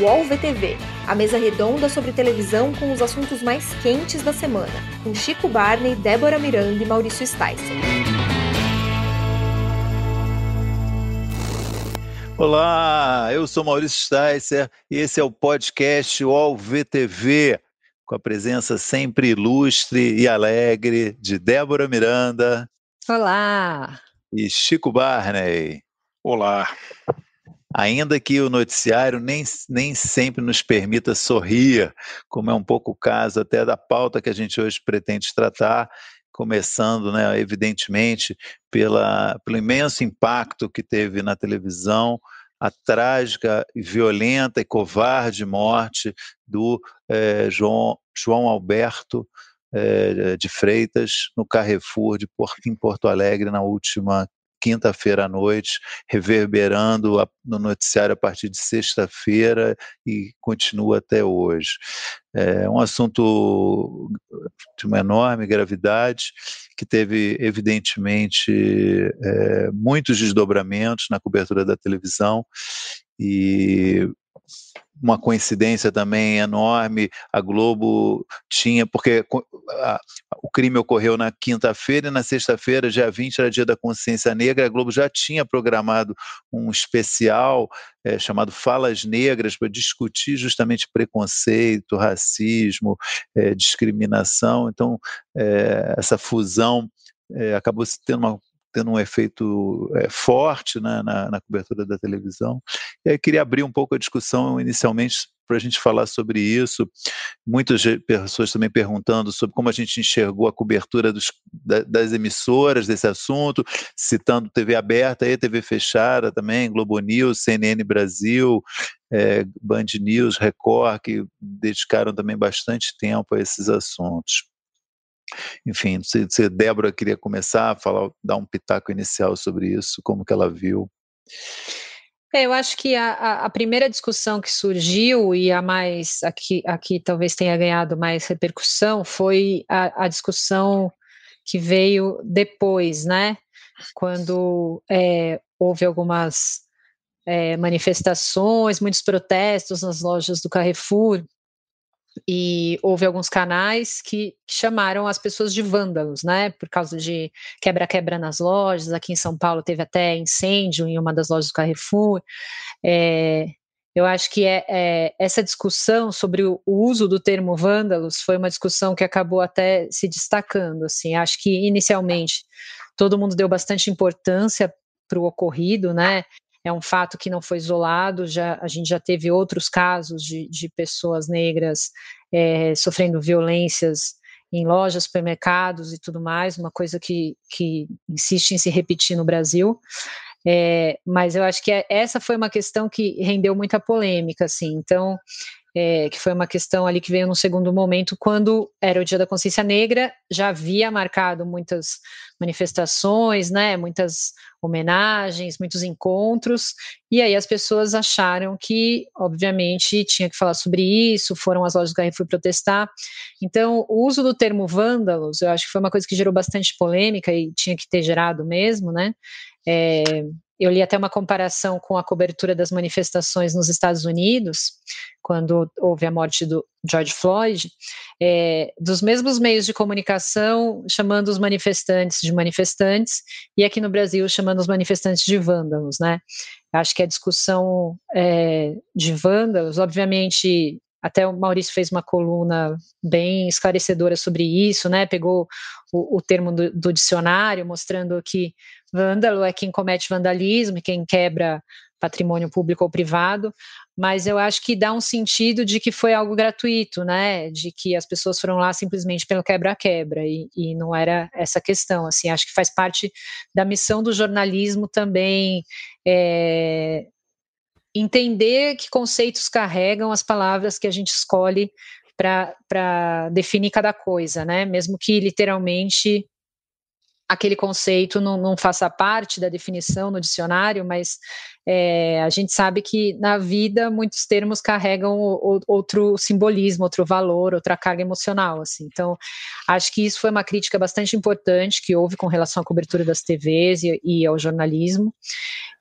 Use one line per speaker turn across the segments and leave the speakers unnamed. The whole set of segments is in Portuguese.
UOL VTV, a mesa redonda sobre televisão com os assuntos mais quentes da semana, com Chico Barney, Débora Miranda e Maurício Sticer.
Olá, eu sou Maurício Sticer e esse é o podcast UOL VTV, com a presença sempre ilustre e alegre de Débora Miranda.
Olá!
E Chico Barney.
Olá!
Ainda que o noticiário nem, nem sempre nos permita sorrir, como é um pouco o caso até da pauta que a gente hoje pretende tratar, começando, né, evidentemente, pela, pelo imenso impacto que teve na televisão a trágica, violenta e covarde morte do eh, João, João Alberto eh, de Freitas no Carrefour de em Porto Alegre na última quinta-feira à noite, reverberando no noticiário a partir de sexta-feira e continua até hoje. É um assunto de uma enorme gravidade, que teve, evidentemente, é, muitos desdobramentos na cobertura da televisão e uma coincidência também enorme, a Globo tinha, porque a, o crime ocorreu na quinta-feira e na sexta-feira, dia 20, era dia da consciência negra, a Globo já tinha programado um especial é, chamado Falas Negras para discutir justamente preconceito, racismo, é, discriminação, então é, essa fusão acabou tendo uma tendo um efeito é, forte né, na, na, cobertura da televisão. E aí queria abrir um pouco a discussão inicialmente para a gente falar sobre isso. Muitas pessoas também perguntando sobre como a gente enxergou a cobertura dos, da, das emissoras desse assunto, citando TV aberta e TV fechada também, Globo News, CNN Brasil, é, Band News, Record, que dedicaram também bastante tempo a esses assuntos. Enfim, se, se Débora queria começar a falar, dar um pitaco inicial sobre isso, como que ela viu.
É, eu acho que a, a, primeira discussão que surgiu e a mais aqui, aqui talvez tenha ganhado mais repercussão foi a, a discussão que veio depois, né? Quando é, houve algumas é, manifestações, muitos protestos nas lojas do Carrefour e houve alguns canais que chamaram as pessoas de vândalos, né? Por causa de quebra-quebra nas lojas. Aqui em São Paulo teve até incêndio em uma das lojas do Carrefour. É, eu acho que é, é, essa discussão sobre o, o, uso do termo vândalos foi uma discussão que acabou até se destacando. Assim, acho que inicialmente todo mundo deu bastante importância para o ocorrido, né? É um fato que não foi isolado, já, a gente já teve outros casos de, de pessoas negras é, sofrendo violências em lojas, supermercados e tudo mais, uma coisa que, que insiste em se repetir no Brasil. É, mas eu acho que é, essa foi uma questão que rendeu muita polêmica, assim. Então, é, que foi uma questão ali que veio no segundo momento, quando era o Dia da Consciência Negra, já havia marcado muitas manifestações, né, muitas homenagens, muitos encontros, e aí as pessoas acharam que, obviamente, tinha que falar sobre isso, foram às lojas do Carrefour protestar. Então, o uso do termo vândalos, eu acho que foi uma coisa que gerou bastante polêmica e tinha que ter gerado mesmo, né, é, eu li até uma comparação com a cobertura das manifestações nos Estados Unidos, quando houve a morte do George Floyd, é, dos mesmos meios de comunicação chamando os manifestantes de manifestantes, e aqui no Brasil chamando os manifestantes de vândalos, né? Acho que a discussão é, de vândalos, obviamente, até o Maurício fez uma coluna bem esclarecedora sobre isso, né? Pegou o, o termo do, do, dicionário, mostrando que vândalo é quem comete vandalismo, quem quebra patrimônio público ou privado, mas eu acho que dá um sentido de que foi algo gratuito, né? De que as pessoas foram lá simplesmente pelo quebra-quebra e, e, não era essa questão. Assim, acho que faz parte da missão do jornalismo também é, entender que conceitos carregam as palavras que a gente escolhe para definir cada coisa, né? Mesmo que literalmente aquele conceito não, não, faça parte da definição no dicionário, mas é, a gente sabe que na vida muitos termos carregam o, o, outro simbolismo, outro valor, outra carga emocional. Assim. Então, acho que isso foi uma crítica bastante importante que houve com relação à cobertura das TVs e, e ao jornalismo.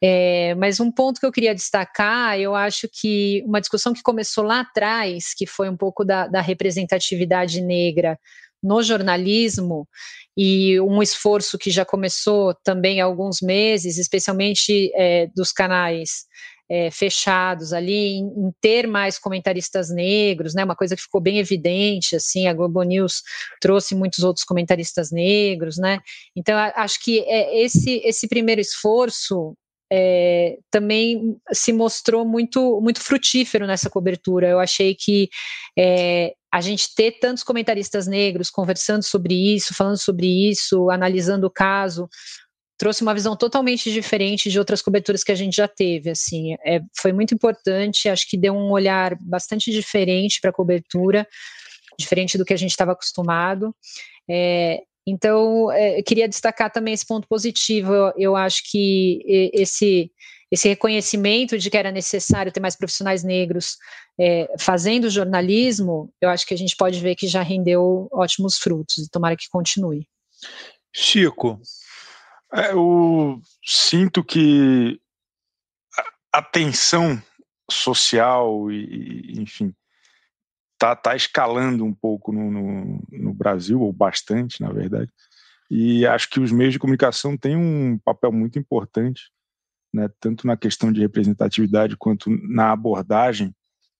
É, mas um ponto que eu queria destacar, eu acho que uma discussão que começou lá atrás, que foi um pouco da, da representatividade negra no jornalismo e um esforço que já começou também há alguns meses, especialmente é, dos canais é, fechados ali, em, em, ter mais comentaristas negros, né? Uma coisa que ficou bem evidente, assim, a Globo News trouxe muitos outros comentaristas negros, né? Então acho que é, esse esse primeiro esforço é, também se mostrou muito, muito frutífero nessa cobertura. Eu achei que é, a gente ter tantos comentaristas negros conversando sobre isso, falando sobre isso, analisando o caso, trouxe uma visão totalmente diferente de outras coberturas que a gente já teve. Assim, é, foi muito importante. Acho que deu um olhar bastante diferente para a cobertura, diferente do que a gente estava acostumado. É, então, é, queria destacar também esse ponto positivo. Eu, eu acho que esse, esse reconhecimento de que era necessário ter mais profissionais negros é, fazendo jornalismo, eu acho que a gente pode ver que já rendeu ótimos frutos e tomara que continue.
Chico.
É, eu sinto que a tensão social e, enfim, tá, tá escalando um pouco no, no, no, Brasil, ou bastante, na verdade. E acho que os meios de comunicação têm um papel muito importante, né, tanto na questão de representatividade quanto na abordagem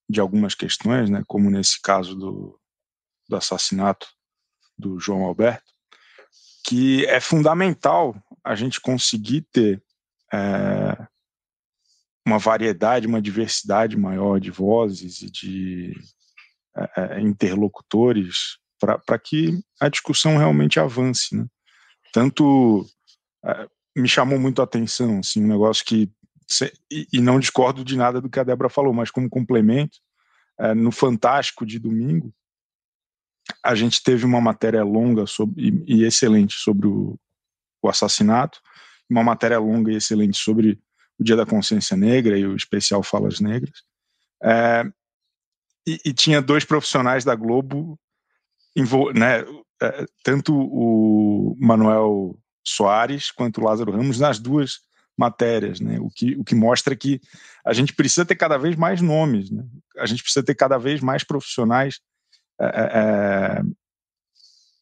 de algumas questões, né, como nesse caso do, do assassinato do João Alberto, que é fundamental a gente conseguir ter é, uma variedade, uma diversidade maior de vozes e de interlocutores para que a discussão realmente avance. Né? Tanto me chamou muito a atenção, assim, um negócio que e, não discordo de nada do que a Débora falou, mas como complemento, é, no Fantástico de domingo, a gente teve uma matéria longa sobre, e excelente sobre o, o, assassinato, uma matéria longa e excelente sobre o Dia da Consciência Negra e o especial Falas Negras. É, e, e, tinha dois profissionais da Globo, né, é, tanto o Manuel Soares quanto o Lázaro Ramos nas duas matérias, né? O que, o que mostra que a gente precisa ter cada vez mais nomes, né? A gente precisa ter cada vez mais profissionais é, é, é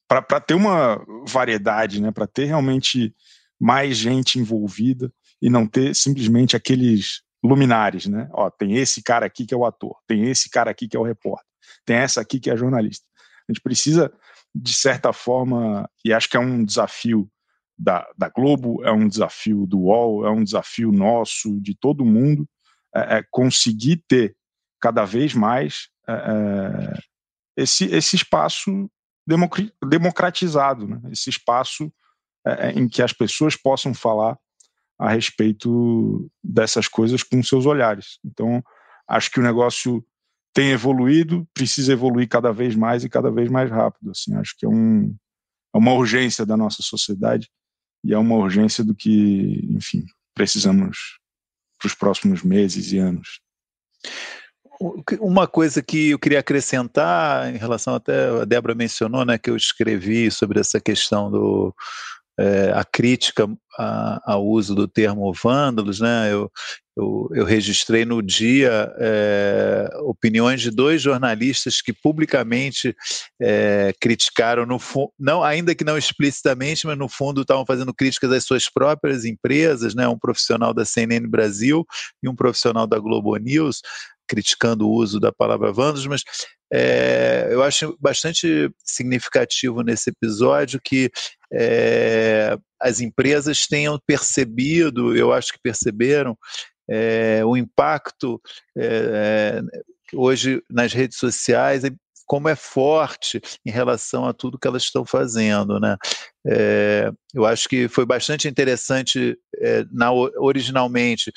para ter uma variedade, né? Para ter realmente mais gente envolvida e não ter simplesmente aqueles luminares, né? Ó, tem esse cara aqui que é o ator, tem esse cara aqui que é o repórter, tem essa aqui que é a jornalista. A gente precisa, de certa forma, e acho que é um desafio da, da Globo, é um desafio do UOL, é um desafio nosso, de todo mundo, é, é conseguir ter cada vez mais é, é esse, esse espaço democratizado, né? esse espaço é, é, em que as pessoas possam falar a respeito dessas coisas com seus olhares. Então, acho que o negócio tem evoluído, precisa evoluir cada vez mais e cada vez mais rápido. Assim, acho que é, um, é uma urgência da nossa sociedade e é uma urgência do que, enfim, precisamos para os próximos meses e anos.
Uma coisa que eu queria acrescentar em relação até a Débora mencionou, né, que eu escrevi sobre essa questão do, é, a crítica a, ao uso do termo vândalos, né? Eu, eu, eu registrei no dia é, opiniões de dois jornalistas que publicamente é, criticaram, no não, ainda que não explicitamente, mas no fundo estavam fazendo críticas às suas próprias empresas, né? Um profissional da CNN Brasil e um profissional da Globo News criticando o uso da palavra vândalos, mas é, eu acho bastante significativo nesse episódio que é, as empresas tenham percebido, eu acho que perceberam, é, o impacto é, hoje nas redes sociais, como é forte em relação a tudo que elas estão fazendo, né? É, eu acho que foi bastante interessante é, na, originalmente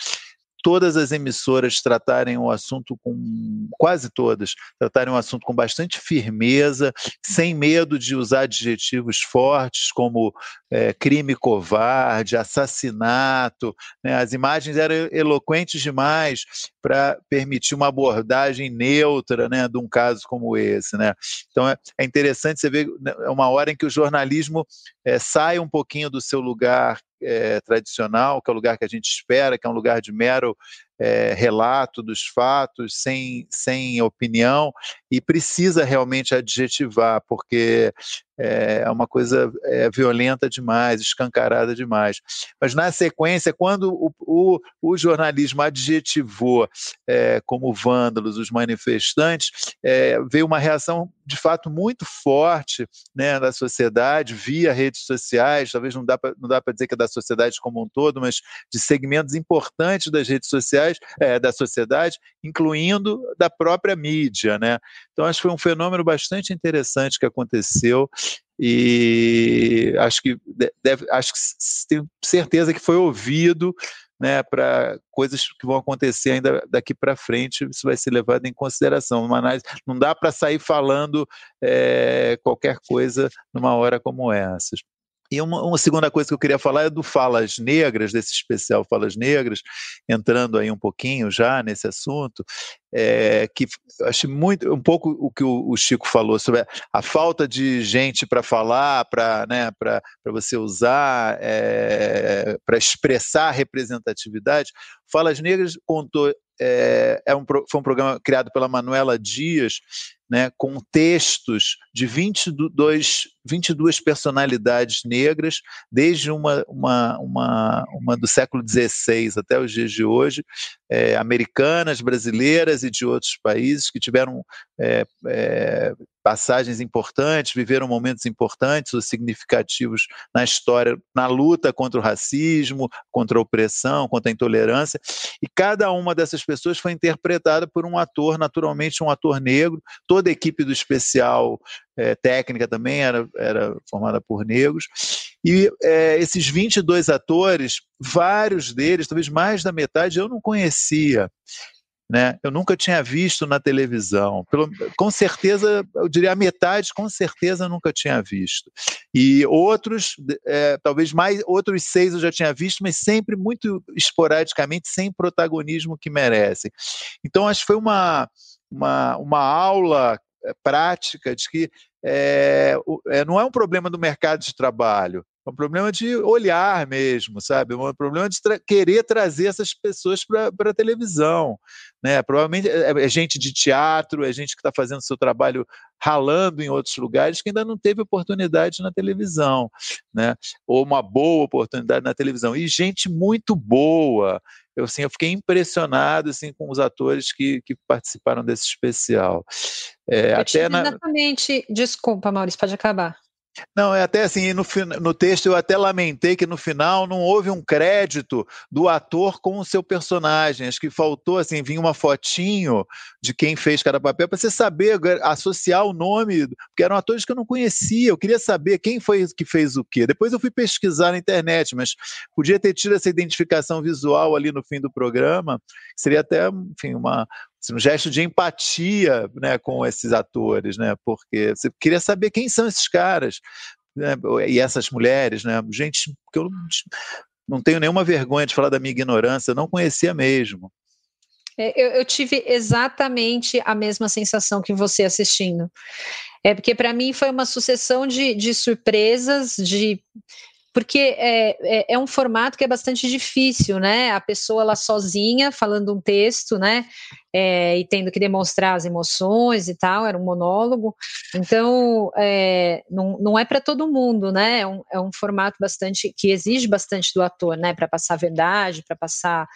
todas as emissoras tratarem o assunto com quase todas tratarem o assunto com bastante firmeza, sem medo de usar adjetivos fortes como é, crime covarde, assassinato. Né? As imagens eram eloquentes demais para permitir uma abordagem neutra, né, de um caso como esse, né? Então é, é interessante você ver né, é uma hora em que o jornalismo é, sai um pouquinho do seu lugar é, tradicional, que é o lugar que a gente espera, que é um lugar de mero é, relato dos fatos, sem, sem opinião, e precisa realmente adjetivar, porque é uma coisa é, violenta demais, escancarada demais. Mas na sequência, quando o, o, o jornalismo adjetivou é, como vândalos os manifestantes, é, veio uma reação de fato muito forte né, da sociedade via redes sociais, talvez não dá para dizer que é da sociedade como um todo, mas de segmentos importantes das redes sociais, da sociedade, incluindo da própria mídia. Né? Então acho que foi um fenômeno bastante interessante que aconteceu e acho que deve, acho que tenho certeza que foi ouvido né, para coisas que vão acontecer ainda daqui para frente, isso vai ser levado em consideração. Uma análise, não dá para sair falando é, qualquer coisa numa hora como essa. E uma, uma, segunda coisa que eu queria falar é do Falas Negras, desse especial Falas Negras, entrando aí um pouquinho já nesse assunto, é, que acho muito um pouco o que o, o Chico falou sobre a, a falta de gente para falar, para né, você usar, é, para expressar representatividade. Falas Negras contou é, é um, foi um programa criado pela Manuela Dias, né, com textos de 22, 22 personalidades negras, desde uma, uma, uma, uma do século XVI até os dias de hoje, é, americanas, brasileiras e de outros países que tiveram é, passagens importantes, viveram momentos importantes ou significativos na história, na luta contra o racismo, contra a opressão, contra a intolerância, e cada uma dessas pessoas foi interpretada por um ator, naturalmente um ator negro, toda a equipe do especial é, técnica também era, era formada por negros, e é, esses 22 atores, vários deles, talvez mais da metade, eu não conhecia né? Eu nunca tinha visto na televisão. Pelo, com certeza, eu diria a metade, com certeza nunca tinha visto. E outros, é, talvez mais, outros seis eu já tinha visto, mas sempre muito esporadicamente, sem protagonismo que merecem. Então, acho que foi uma, uma, uma aula prática de que é, é, não é um problema do mercado de trabalho, é um problema de olhar mesmo, sabe? É um problema de tra querer trazer essas pessoas para a televisão. Né? Provavelmente é, é, gente de teatro, é gente que está fazendo seu trabalho ralando em outros lugares que ainda não teve oportunidade na televisão, né? ou uma boa oportunidade na televisão. E gente muito boa. Eu, assim, eu fiquei impressionado assim, com os atores que, que participaram desse especial.
É, até na... Exatamente. Desculpa, Maurício, pode acabar.
Não, é até assim, no, no texto eu até lamentei que no final não houve um crédito do ator com o seu personagem. Acho que faltou, assim, vir uma fotinho de quem fez cada papel para você saber, associar o nome, porque eram atores que eu não conhecia, eu queria saber quem foi que fez o quê. Depois eu fui pesquisar na internet, mas podia ter tido essa identificação visual ali no fim do programa, seria até, enfim, uma, um gesto de empatia né, com esses atores, né, porque você queria saber quem são esses caras né, e essas mulheres, né, gente que eu não tenho nenhuma vergonha de falar da minha ignorância, eu não conhecia mesmo.
É, eu, eu, tive exatamente a mesma sensação que você assistindo. É porque para mim foi uma sucessão de, de surpresas, de porque é, é, é, um formato que é bastante difícil, né? A pessoa ela sozinha falando um texto, né? É, e tendo que demonstrar as emoções e tal, era um monólogo. Então, é, não, não é para todo mundo, né? É um, é um, formato bastante que exige bastante do ator, né? Para passar a verdade, para passar,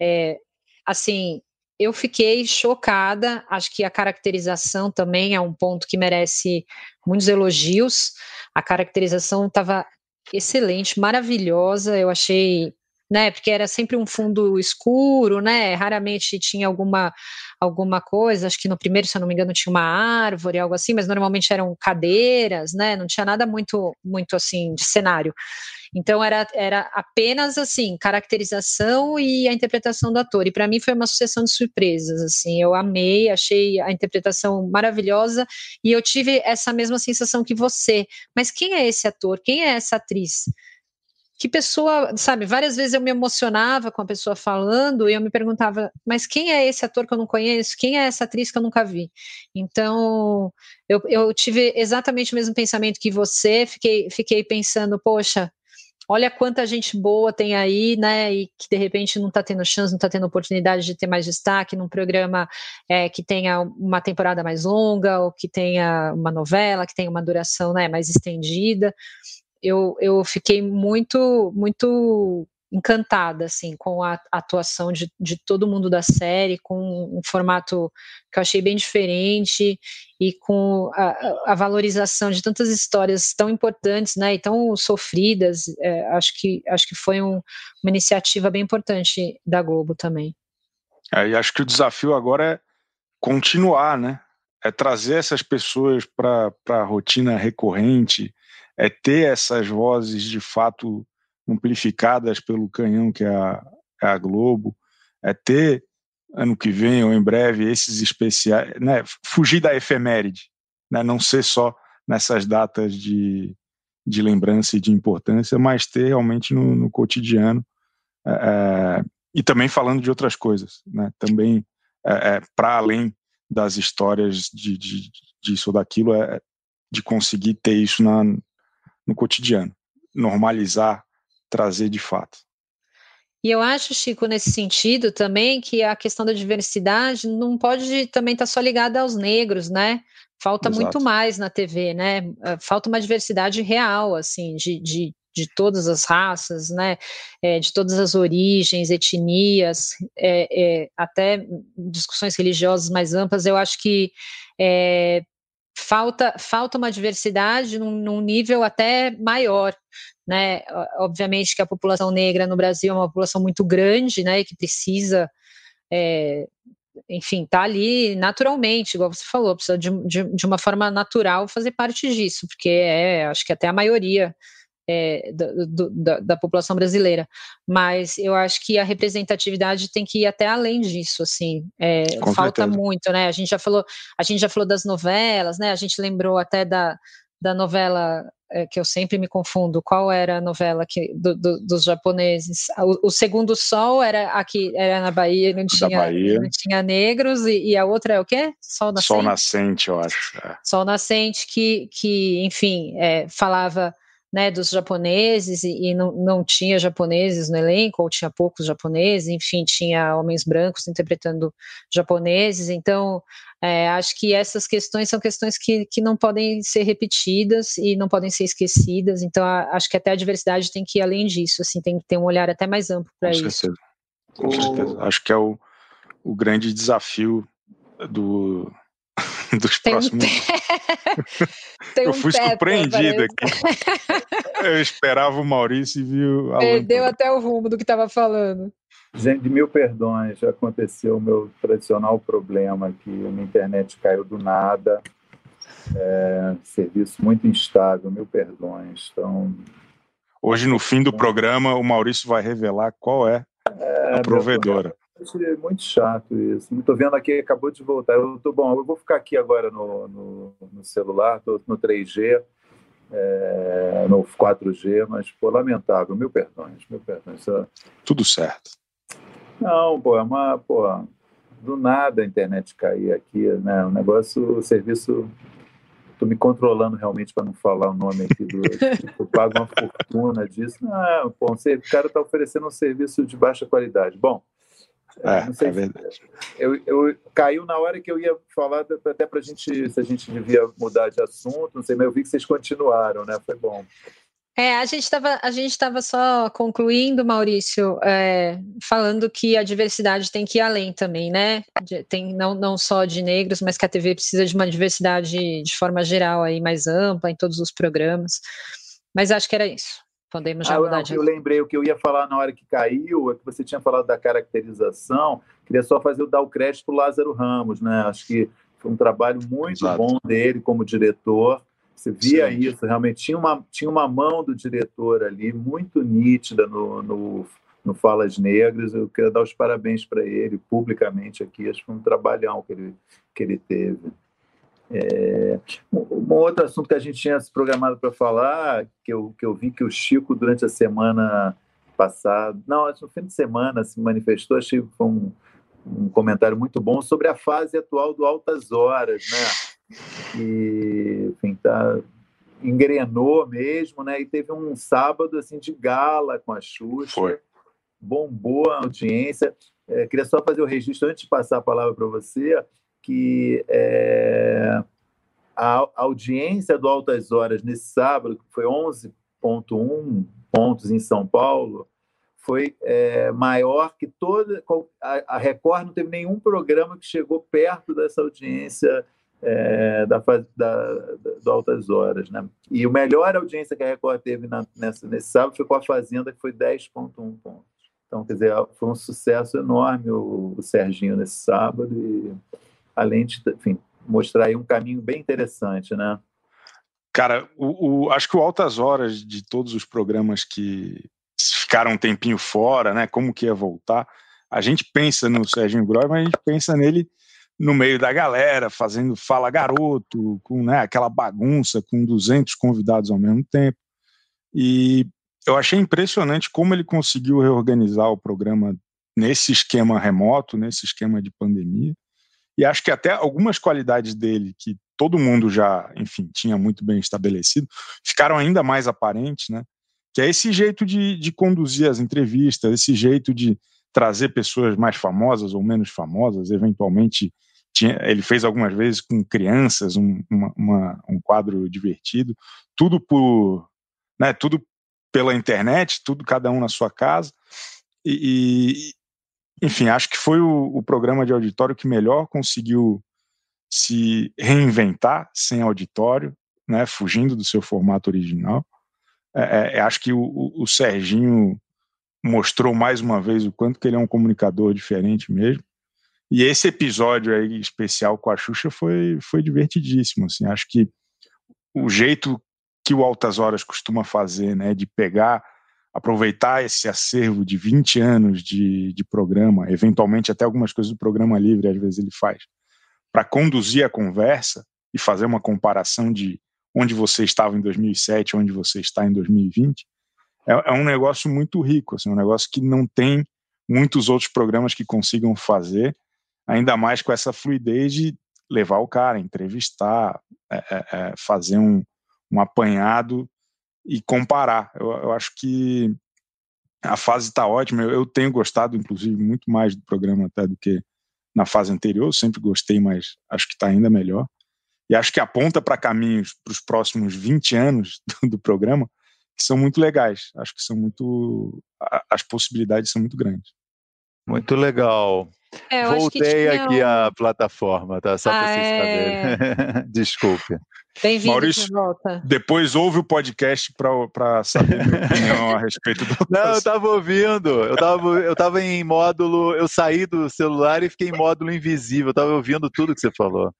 é, assim. Eu fiquei chocada, acho que a caracterização também é um ponto que merece muitos elogios. A caracterização estava excelente, maravilhosa. Eu achei né? Porque era sempre um fundo escuro, né? Raramente tinha alguma alguma coisa, acho que no primeiro, se eu não me engano, tinha uma árvore, algo assim, mas normalmente eram cadeiras, né? Não tinha nada muito muito assim de cenário. Então era, era apenas assim, caracterização e a interpretação do ator. E para mim foi uma sucessão de surpresas, assim. Eu amei, achei a interpretação maravilhosa e eu tive essa mesma sensação que você. Mas quem é esse ator? Quem é essa atriz? Que pessoa, sabe, várias vezes eu me emocionava com a pessoa falando e eu me perguntava, mas quem é esse ator que eu não conheço? Quem é essa atriz que eu nunca vi? Então, eu, eu tive exatamente o mesmo pensamento que você, fiquei, fiquei pensando, poxa, olha quanta gente boa tem aí, né, e que de repente não está tendo chance, não está tendo oportunidade de ter mais destaque num programa é, que tenha uma temporada mais longa, ou que tenha uma novela, que tenha uma duração né, mais estendida eu, eu fiquei muito, muito encantada assim com a atuação de, de todo mundo da série, com um formato que eu achei bem diferente e com a, a valorização de tantas histórias tão importantes, né, e tão sofridas. É, acho que acho que foi um, uma iniciativa bem importante da Globo também.
É, e acho que o desafio agora é continuar, né? É trazer essas pessoas para a rotina recorrente, é ter essas vozes de fato amplificadas pelo canhão que é a, é a Globo, é ter ano que vem ou em breve esses especiais, né, fugir da efeméride, né, não ser só nessas datas de, de lembrança e de importância, mas ter realmente no, no cotidiano é, é e também falando de outras coisas, né, também é, é para além das histórias de, de, disso ou daquilo, é de conseguir ter isso na, no cotidiano, normalizar, trazer de fato.
E eu acho, Chico, nesse sentido também, que a questão da diversidade não pode também estar tá só ligada aos negros, né? Falta Exato. muito mais na TV, né? Eh, falta uma diversidade real, assim, de, de, de todas as raças, né? É, de todas as origens, etnias, é, é, até discussões religiosas mais amplas. Eu acho que falta, falta uma diversidade num, num, nível até maior, né? Obviamente que a população negra no Brasil é uma população muito grande, né? Que precisa, é, enfim, tá ali naturalmente, igual você falou, precisa de, de, de uma forma natural fazer parte disso, porque é, acho que até a maioria é, do, da, da, população brasileira, mas eu acho que a representatividade tem que ir até além disso, assim, é, falta certeza. muito, né? A gente já falou, a gente já falou das novelas, né? A gente lembrou até da, da novela é, que eu sempre me confundo. Qual era a novela que do, do, dos japoneses? O, o, Segundo Sol era aqui, era na Bahia, não tinha, Bahia. não tinha negros e, e, a outra é o quê?
Sol nascente. Sol nascente, eu acho. É.
Sol nascente que, que enfim, é, falava né, dos japoneses e, e, não, não tinha japoneses no elenco, ou tinha poucos japoneses, enfim, tinha homens brancos interpretando japoneses, então é, acho que essas questões são questões que, que não podem ser repetidas e não podem ser esquecidas, então a, acho que até a diversidade tem que ir além disso, assim, tem que ter um olhar até mais amplo para isso.
Certeza. Com certeza, acho que é o, o grande desafio do, dos Tem próximos. Um eu fui surpreendido aqui. eu esperava o Maurício e viu
a Perdeu até o rumo do que estava falando.
Gente, mil perdões, já aconteceu o meu tradicional problema que a minha internet caiu do nada. É, serviço muito instável, mil perdões. Então,
Hoje, no fim do programa, o Maurício vai revelar qual é, é a provedora
muito chato isso. Não estou vendo aqui, acabou de voltar. Eu tô bom, eu vou ficar aqui agora no, no, no celular, estou no 3G, é, no 4G, mas pô, lamentável. Mil perdões, mil perdões.
Tudo certo.
Não, pô, é uma, pô, do nada a internet cair aqui, né? O negócio, o serviço Estou me controlando realmente para não falar o nome aqui do. eu pago uma fortuna disso. Não, pô, o cara está oferecendo um serviço de baixa qualidade. Bom,
é, não sei é verdade.
Eu, eu, caiu na hora que eu ia falar até para a gente se a gente devia mudar de assunto, não sei, mas eu vi que vocês continuaram, né? Foi bom.
É, a gente estava a gente estava só concluindo, Maurício, é, falando que a diversidade tem que ir além também, né? Tem não, não só de negros, mas que a TV precisa de uma diversidade de forma geral aí mais ampla em todos os programas. Mas acho que era isso. Podemos já ah, mudar
não, de... Eu lembrei o que eu ia falar na hora que caiu, é que você tinha falado da caracterização. Queria só fazer dar o crédito para o Lázaro Ramos, né? Acho que foi um trabalho muito Exato. bom dele como diretor. Você via Sim. isso, realmente tinha uma, tinha uma mão do diretor ali muito nítida no, no, no Falas Negras. Eu quero dar os parabéns para ele publicamente aqui. Acho que foi um trabalhão que ele, que ele teve. É, um outro assunto que a gente tinha se programado para falar, que eu, que eu vi que o Chico, durante a semana passada, não, no fim de semana, se manifestou, achei que foi um, um comentário muito bom sobre a fase atual do Altas Horas, né? E, enfim, tá, engrenou mesmo, né? E teve um sábado assim de gala com a Xuxa.
Foi.
Bombou a audiência. É, queria só fazer o registro antes de passar a palavra para você que é, a audiência do Altas Horas nesse sábado, que foi 11,1 pontos em São Paulo, foi é, maior que toda. A, Record não teve nenhum programa que chegou perto dessa audiência é, da, da, do Altas Horas. Né? E a melhor audiência que a Record teve na, nessa, nesse sábado foi com a Fazenda, que foi 10,1 pontos. Então, quer dizer, foi um sucesso enorme o, o Serginho nesse sábado. E além de enfim, mostrar aí um caminho bem interessante, né?
Cara, o, o, acho que o Altas Horas de todos os programas que ficaram um tempinho fora, né? Como que ia voltar? A gente pensa no Serginho Groy, mas a gente pensa nele no meio da galera, fazendo fala garoto, com né, aquela bagunça, com 200 convidados ao mesmo tempo. E eu achei impressionante como ele conseguiu reorganizar o programa nesse esquema remoto, nesse esquema de pandemia. E acho que até algumas qualidades dele, que todo mundo já, enfim, tinha muito bem estabelecido, ficaram ainda mais aparentes, né? Que é esse jeito de, de conduzir as entrevistas, esse jeito de trazer pessoas mais famosas ou menos famosas, eventualmente tinha, ele fez algumas vezes com crianças um, uma, uma, um quadro divertido, tudo por, né, tudo pela internet, tudo cada um na sua casa, e, enfim, acho que foi o, o, programa de auditório que melhor conseguiu se reinventar sem auditório, né, fugindo do seu formato original. É, é, é, acho que o, o, Serginho mostrou mais uma vez o quanto que ele é um comunicador diferente mesmo. E esse episódio aí especial com a Xuxa foi, foi divertidíssimo. Assim, acho que o jeito que o Altas Horas costuma fazer, né, de pegar aproveitar esse acervo de 20 anos de, de programa, eventualmente até algumas coisas do programa livre, às vezes ele faz, para conduzir a conversa e fazer uma comparação de onde você estava em 2007, onde você está em 2020, é, é um negócio muito rico, assim, um negócio que não tem muitos outros programas que consigam fazer, ainda mais com essa fluidez de levar o cara, entrevistar, é, é, é fazer um, um apanhado e comparar. Eu, eu acho que a fase está ótima. Eu, eu, tenho gostado, inclusive, muito mais do programa até do que na fase anterior. Eu sempre gostei, mas acho que está ainda melhor. E acho que aponta para caminhos para os próximos 20 anos do, do, programa que são muito legais. Acho que são muito. As possibilidades são muito grandes.
Muito legal. É, Voltei aqui à plataforma, tá? Só para ah, vocês é... saberem. Desculpe.
Bem-vindo Maurício, de volta.
Depois ouve o podcast para saber minha opinião a respeito do.
Não, eu estava ouvindo. Eu estava eu tava em módulo. Eu saí do celular e fiquei em módulo invisível. Eu estava ouvindo tudo que você falou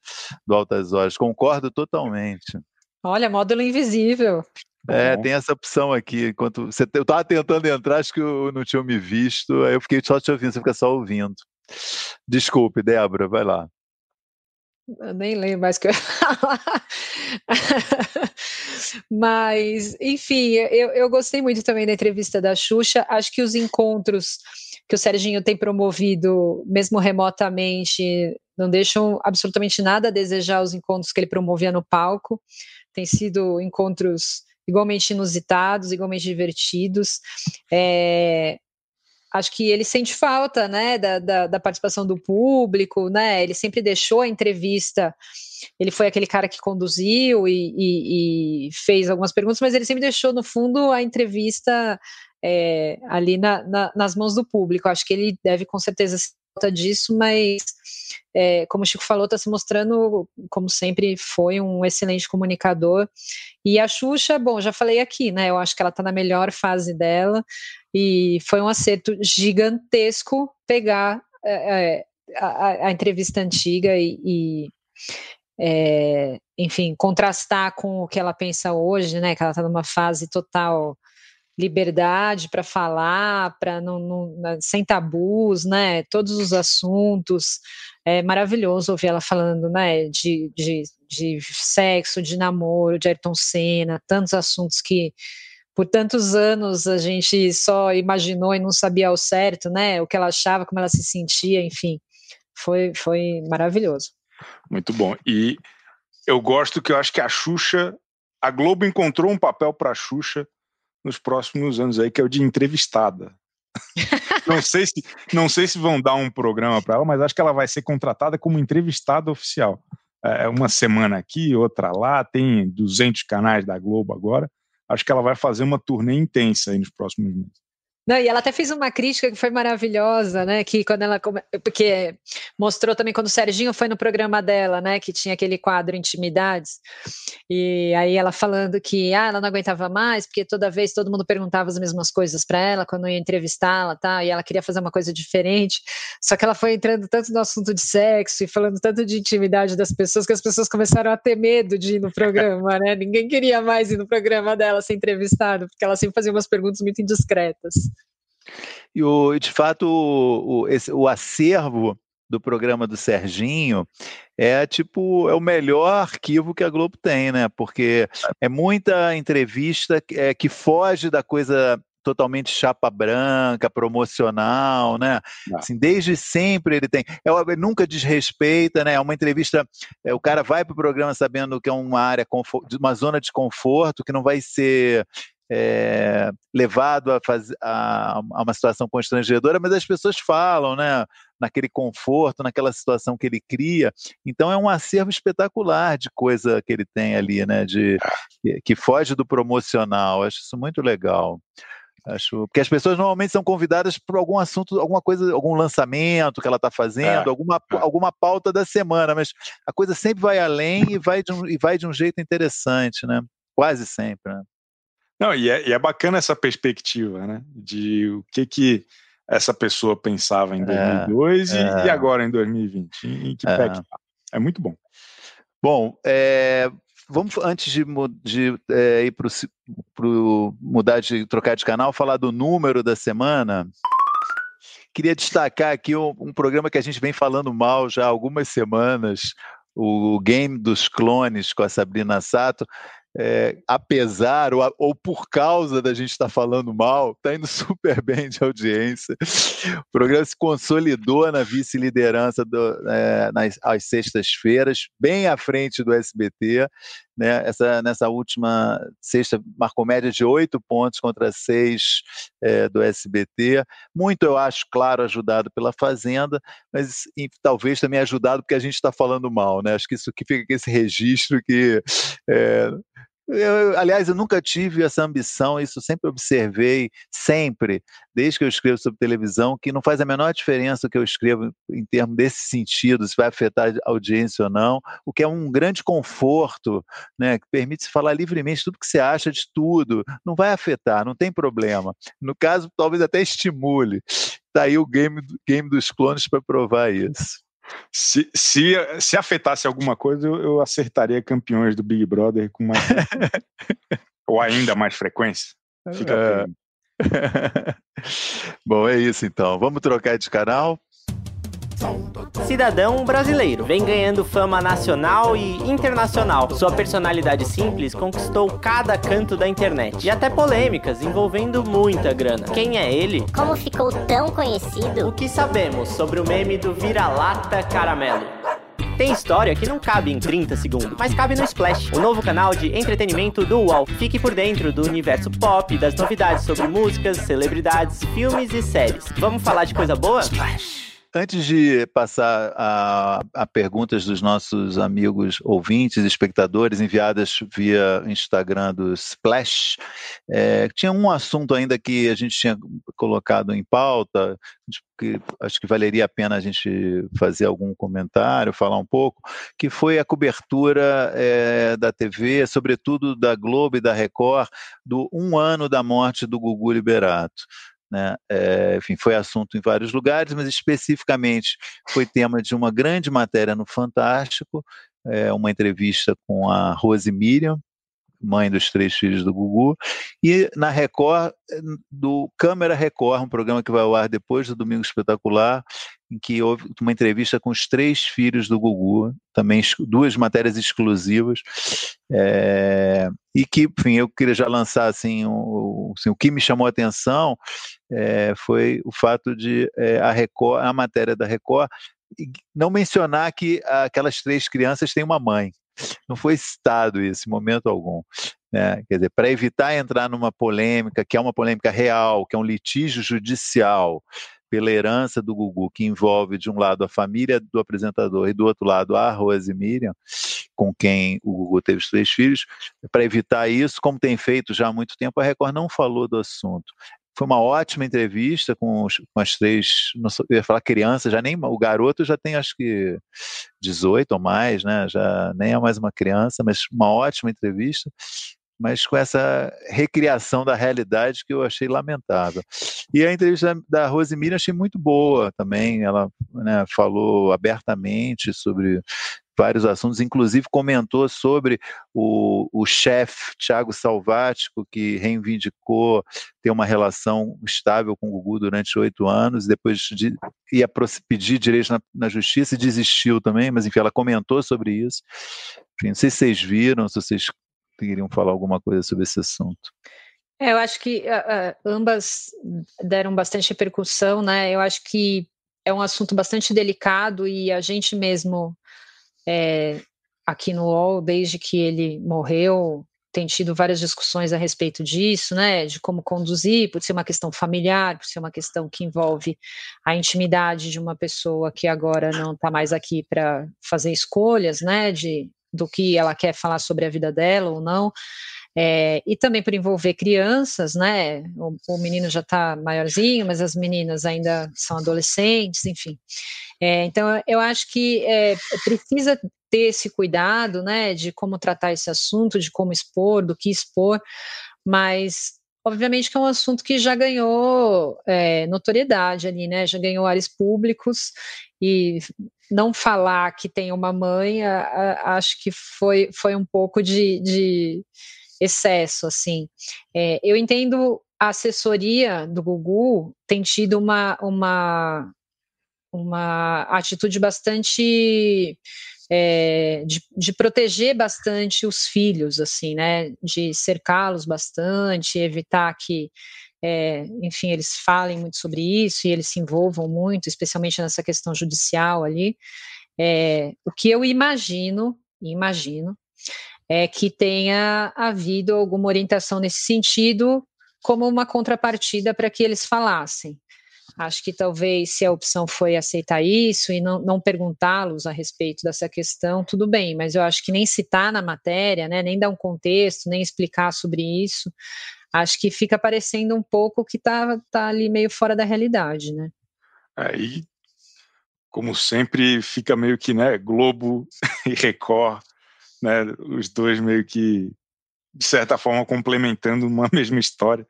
do Altas Horas. Concordo totalmente.
Olha, módulo invisível.
É, tem essa opção aqui. Enquanto você, eu estava tentando entrar, acho que eu não tinha me visto. Aí eu fiquei só te ouvindo, você fica só ouvindo. Desculpe, Débora, vai lá.
Eu nem lembro mais o que eu ia falar. Mas, enfim, eu, eu gostei muito também da entrevista da Xuxa. Acho que os encontros que o Serginho tem promovido, mesmo remotamente, não deixam absolutamente nada a desejar os encontros que ele promovia no palco. Tem sido encontros igualmente inusitados, igualmente divertidos. É, acho que ele sente falta, né, da, da, da, participação do público, né, ele sempre deixou a entrevista, ele foi aquele cara que conduziu e, e, e fez algumas perguntas, mas ele sempre deixou, no fundo, a entrevista é, ali na, na, nas mãos do público, acho que ele deve com certeza falta disso, mas é, como o Chico falou, está se mostrando, como sempre, foi um excelente comunicador. E a Xuxa, bom, já falei aqui, né? Eu acho que ela está na melhor fase dela e foi um acerto gigantesco pegar é, a, a, entrevista antiga e, e é, enfim, contrastar com o que ela pensa hoje, né? Que ela está numa fase total liberdade para falar, para não, não, sem tabus, né? Todos os assuntos. É maravilhoso ouvir ela falando, né? De, de, de sexo, de namoro, de Ayrton Senna, tantos assuntos que por tantos anos a gente só imaginou e não sabia ao certo, né? O que ela achava, como ela se sentia, enfim, foi, foi maravilhoso.
Muito bom. E eu gosto que eu acho que a Xuxa, a Globo encontrou um papel para a Xuxa nos próximos anos aí, que é o de entrevistada. não, sei se, não sei se vão dar um programa para ela, mas acho que ela vai ser contratada como entrevistada oficial. É, uma semana aqui, outra lá, tem 200 canais da Globo agora. Acho que ela vai fazer uma turnê intensa nos próximos meses.
Não, e ela até fez uma crítica que foi maravilhosa, né? Que quando ela. Porque mostrou também quando o Serginho foi no programa dela, né? Que tinha aquele quadro Intimidades. E aí ela falando que ah, ela não aguentava mais, porque toda vez todo mundo perguntava as mesmas coisas para ela quando ia entrevistá-la, tá? E ela queria fazer uma coisa diferente. Só que ela foi entrando tanto no assunto de sexo e falando tanto de intimidade das pessoas que as pessoas começaram a ter medo de ir no programa, né? Ninguém queria mais ir no programa dela ser entrevistado, porque ela sempre fazia umas perguntas muito indiscretas.
E, o, de fato, o, o, esse, o acervo do programa do Serginho é tipo é o melhor arquivo que a Globo tem, né? Porque é muita entrevista é, que foge da coisa totalmente chapa branca, promocional, né? Assim, desde sempre ele tem. É, nunca desrespeita, né? É uma entrevista. É, o cara vai para o programa sabendo que é uma área, uma zona de conforto, que não vai ser é, levado a, fazer, a, a, uma situação constrangedora, mas as pessoas falam, né, naquele conforto, naquela situação que ele cria. Então é um acervo espetacular de coisa que ele tem ali, né, de que, que foge do promocional. Acho isso muito legal. Acho, porque as pessoas normalmente são convidadas por algum assunto, alguma coisa, algum lançamento que ela está fazendo, é, alguma, é. alguma pauta da semana, mas a coisa sempre vai além e vai de um, e vai de um jeito interessante, né? Quase sempre, né?
Não, e é, e é bacana essa perspectiva, né? De o que que essa pessoa pensava em 2002 é, e, é. e, agora em 2020. Em que pé que tá. É muito bom.
Bom, é, vamos antes de, de é, ir para mudar de trocar de canal, falar do número da semana. Queria destacar aqui um, um, programa que a gente vem falando mal já há algumas semanas, o Game dos Clones com a Sabrina Sato é, apesar ou, ou, por causa da gente estar tá falando mal, está indo super bem de audiência. O programa se consolidou na vice-liderança é, nas às sextas-feiras, bem à frente do SBT. Né? Essa, nessa última sexta marcou média de oito pontos contra seis é, do SBT. Muito, eu acho, claro, ajudado pela Fazenda, mas e, talvez também ajudado porque a gente está falando mal. Né? Acho que isso que fica esse registro que é, eu, aliás, eu nunca tive essa ambição, isso sempre observei, sempre, desde que eu escrevo sobre televisão, que não faz a menor diferença o que eu escrevo em termos desse sentido, se vai afetar a audiência ou não, o que é um grande conforto, né, que permite se falar livremente tudo que você acha de tudo, não vai afetar, não tem problema. No caso, talvez até estimule. Está aí o game, game dos clones para provar isso.
Se, se, se afetasse alguma coisa, eu, eu acertaria campeões do Big Brother com mais. ou ainda mais frequência. Fica é...
Bom, é isso então. Vamos trocar de canal?
Cidadão brasileiro, vem ganhando fama nacional e internacional. Sua personalidade simples conquistou cada canto da internet e até polêmicas envolvendo muita grana. Quem é ele?
Como ficou tão conhecido?
O que sabemos sobre o meme do vira-lata caramelo? Tem história que não cabe em 30 segundos, mas cabe no Splash, o novo canal de entretenimento do UOL. Fique por dentro do universo pop, das novidades sobre músicas, celebridades, filmes e séries. Vamos falar de coisa boa? Splash.
Antes de passar a, a, perguntas dos nossos amigos ouvintes, espectadores, enviadas via Instagram do Splash, é, tinha um assunto ainda que a gente tinha colocado em pauta, que acho que valeria a pena a gente fazer algum comentário, falar um pouco, que foi a cobertura é, da TV, sobretudo da Globo e da Record, do um ano da morte do Gugu Liberato. Né? É, enfim, foi assunto em vários lugares, mas especificamente foi tema de uma grande matéria no Fantástico, é, uma entrevista com a Rose Miriam, mãe dos três filhos do Gugu, e na Record, do Câmara Record, um programa que vai ao ar depois do Domingo Espetacular, em que houve uma entrevista com os três filhos do Gugu, também duas matérias exclusivas, é, e que, enfim, eu queria já lançar assim, o, assim, o que me chamou a atenção é, foi o fato de é, a Record, a matéria da Record, não mencionar que aquelas três crianças têm uma mãe. Não foi citado isso em momento algum. Né? Quer dizer, para evitar entrar numa polêmica, que é uma polêmica real, que é um litígio judicial pela herança do Gugu, que envolve de um lado a família do apresentador e do outro lado a Rose Miriam, com quem o Gugu teve os três filhos, para evitar isso, como tem feito já há muito tempo, a Record não falou do assunto. Foi uma ótima entrevista com, os, com as três, não eu ia falar criança, já nem o garoto já tem acho que 18 ou mais, né? Já nem é mais uma criança, mas uma ótima entrevista mas com essa recriação da realidade que eu achei lamentável. E a entrevista da Rose Miriam achei muito boa também, ela né, falou abertamente sobre vários assuntos, inclusive comentou sobre o, o chefe Tiago Salvático, que reivindicou ter uma relação estável com o Gugu durante oito anos, depois de, ia pedir direito na, na, justiça e desistiu também, mas enfim, ela comentou sobre isso. Enfim, não sei se vocês viram, se vocês queriam falar alguma coisa sobre esse assunto.
É, eu acho que uh, ambas deram bastante repercussão, né? Eu acho que é um assunto bastante delicado e a gente mesmo é, aqui no UOL, desde que ele morreu, tem tido várias discussões a respeito disso, né, de como conduzir, por ser uma questão familiar, por ser uma questão que envolve a intimidade de uma pessoa que agora não está mais aqui para fazer escolhas, né, de do que ela quer falar sobre a vida dela ou não. É, e também por envolver crianças, né? O, o menino já está maiorzinho, mas as meninas ainda são adolescentes, enfim. É, então, eu acho que é, precisa ter esse cuidado, né, de como tratar esse assunto, de como expor, do que expor, mas obviamente que é um assunto que já ganhou é, notoriedade ali, né? Já ganhou áreas públicos e não falar que tem uma mãe, a, a, acho que foi, foi um pouco de, de excesso, assim. É, eu entendo a assessoria do Gugu tem tido uma, uma, uma atitude bastante é, de, de, proteger bastante os filhos, assim, né, de cercá-los bastante, evitar que, é, enfim, eles falem muito sobre isso e eles se envolvam muito, especialmente nessa questão judicial ali. É, o que eu imagino, imagino, é que tenha havido alguma orientação nesse sentido, como uma contrapartida para que eles falassem. Acho que talvez se a opção foi aceitar isso e não, não perguntá-los a respeito dessa questão, tudo bem, mas eu acho que nem citar na matéria, né, nem dar um contexto, nem explicar sobre isso, acho que fica parecendo um pouco que está tá ali meio fora da realidade, né?
Aí, como sempre, fica meio que, né, Globo e Record, né, os dois meio que, de certa forma, complementando uma mesma história,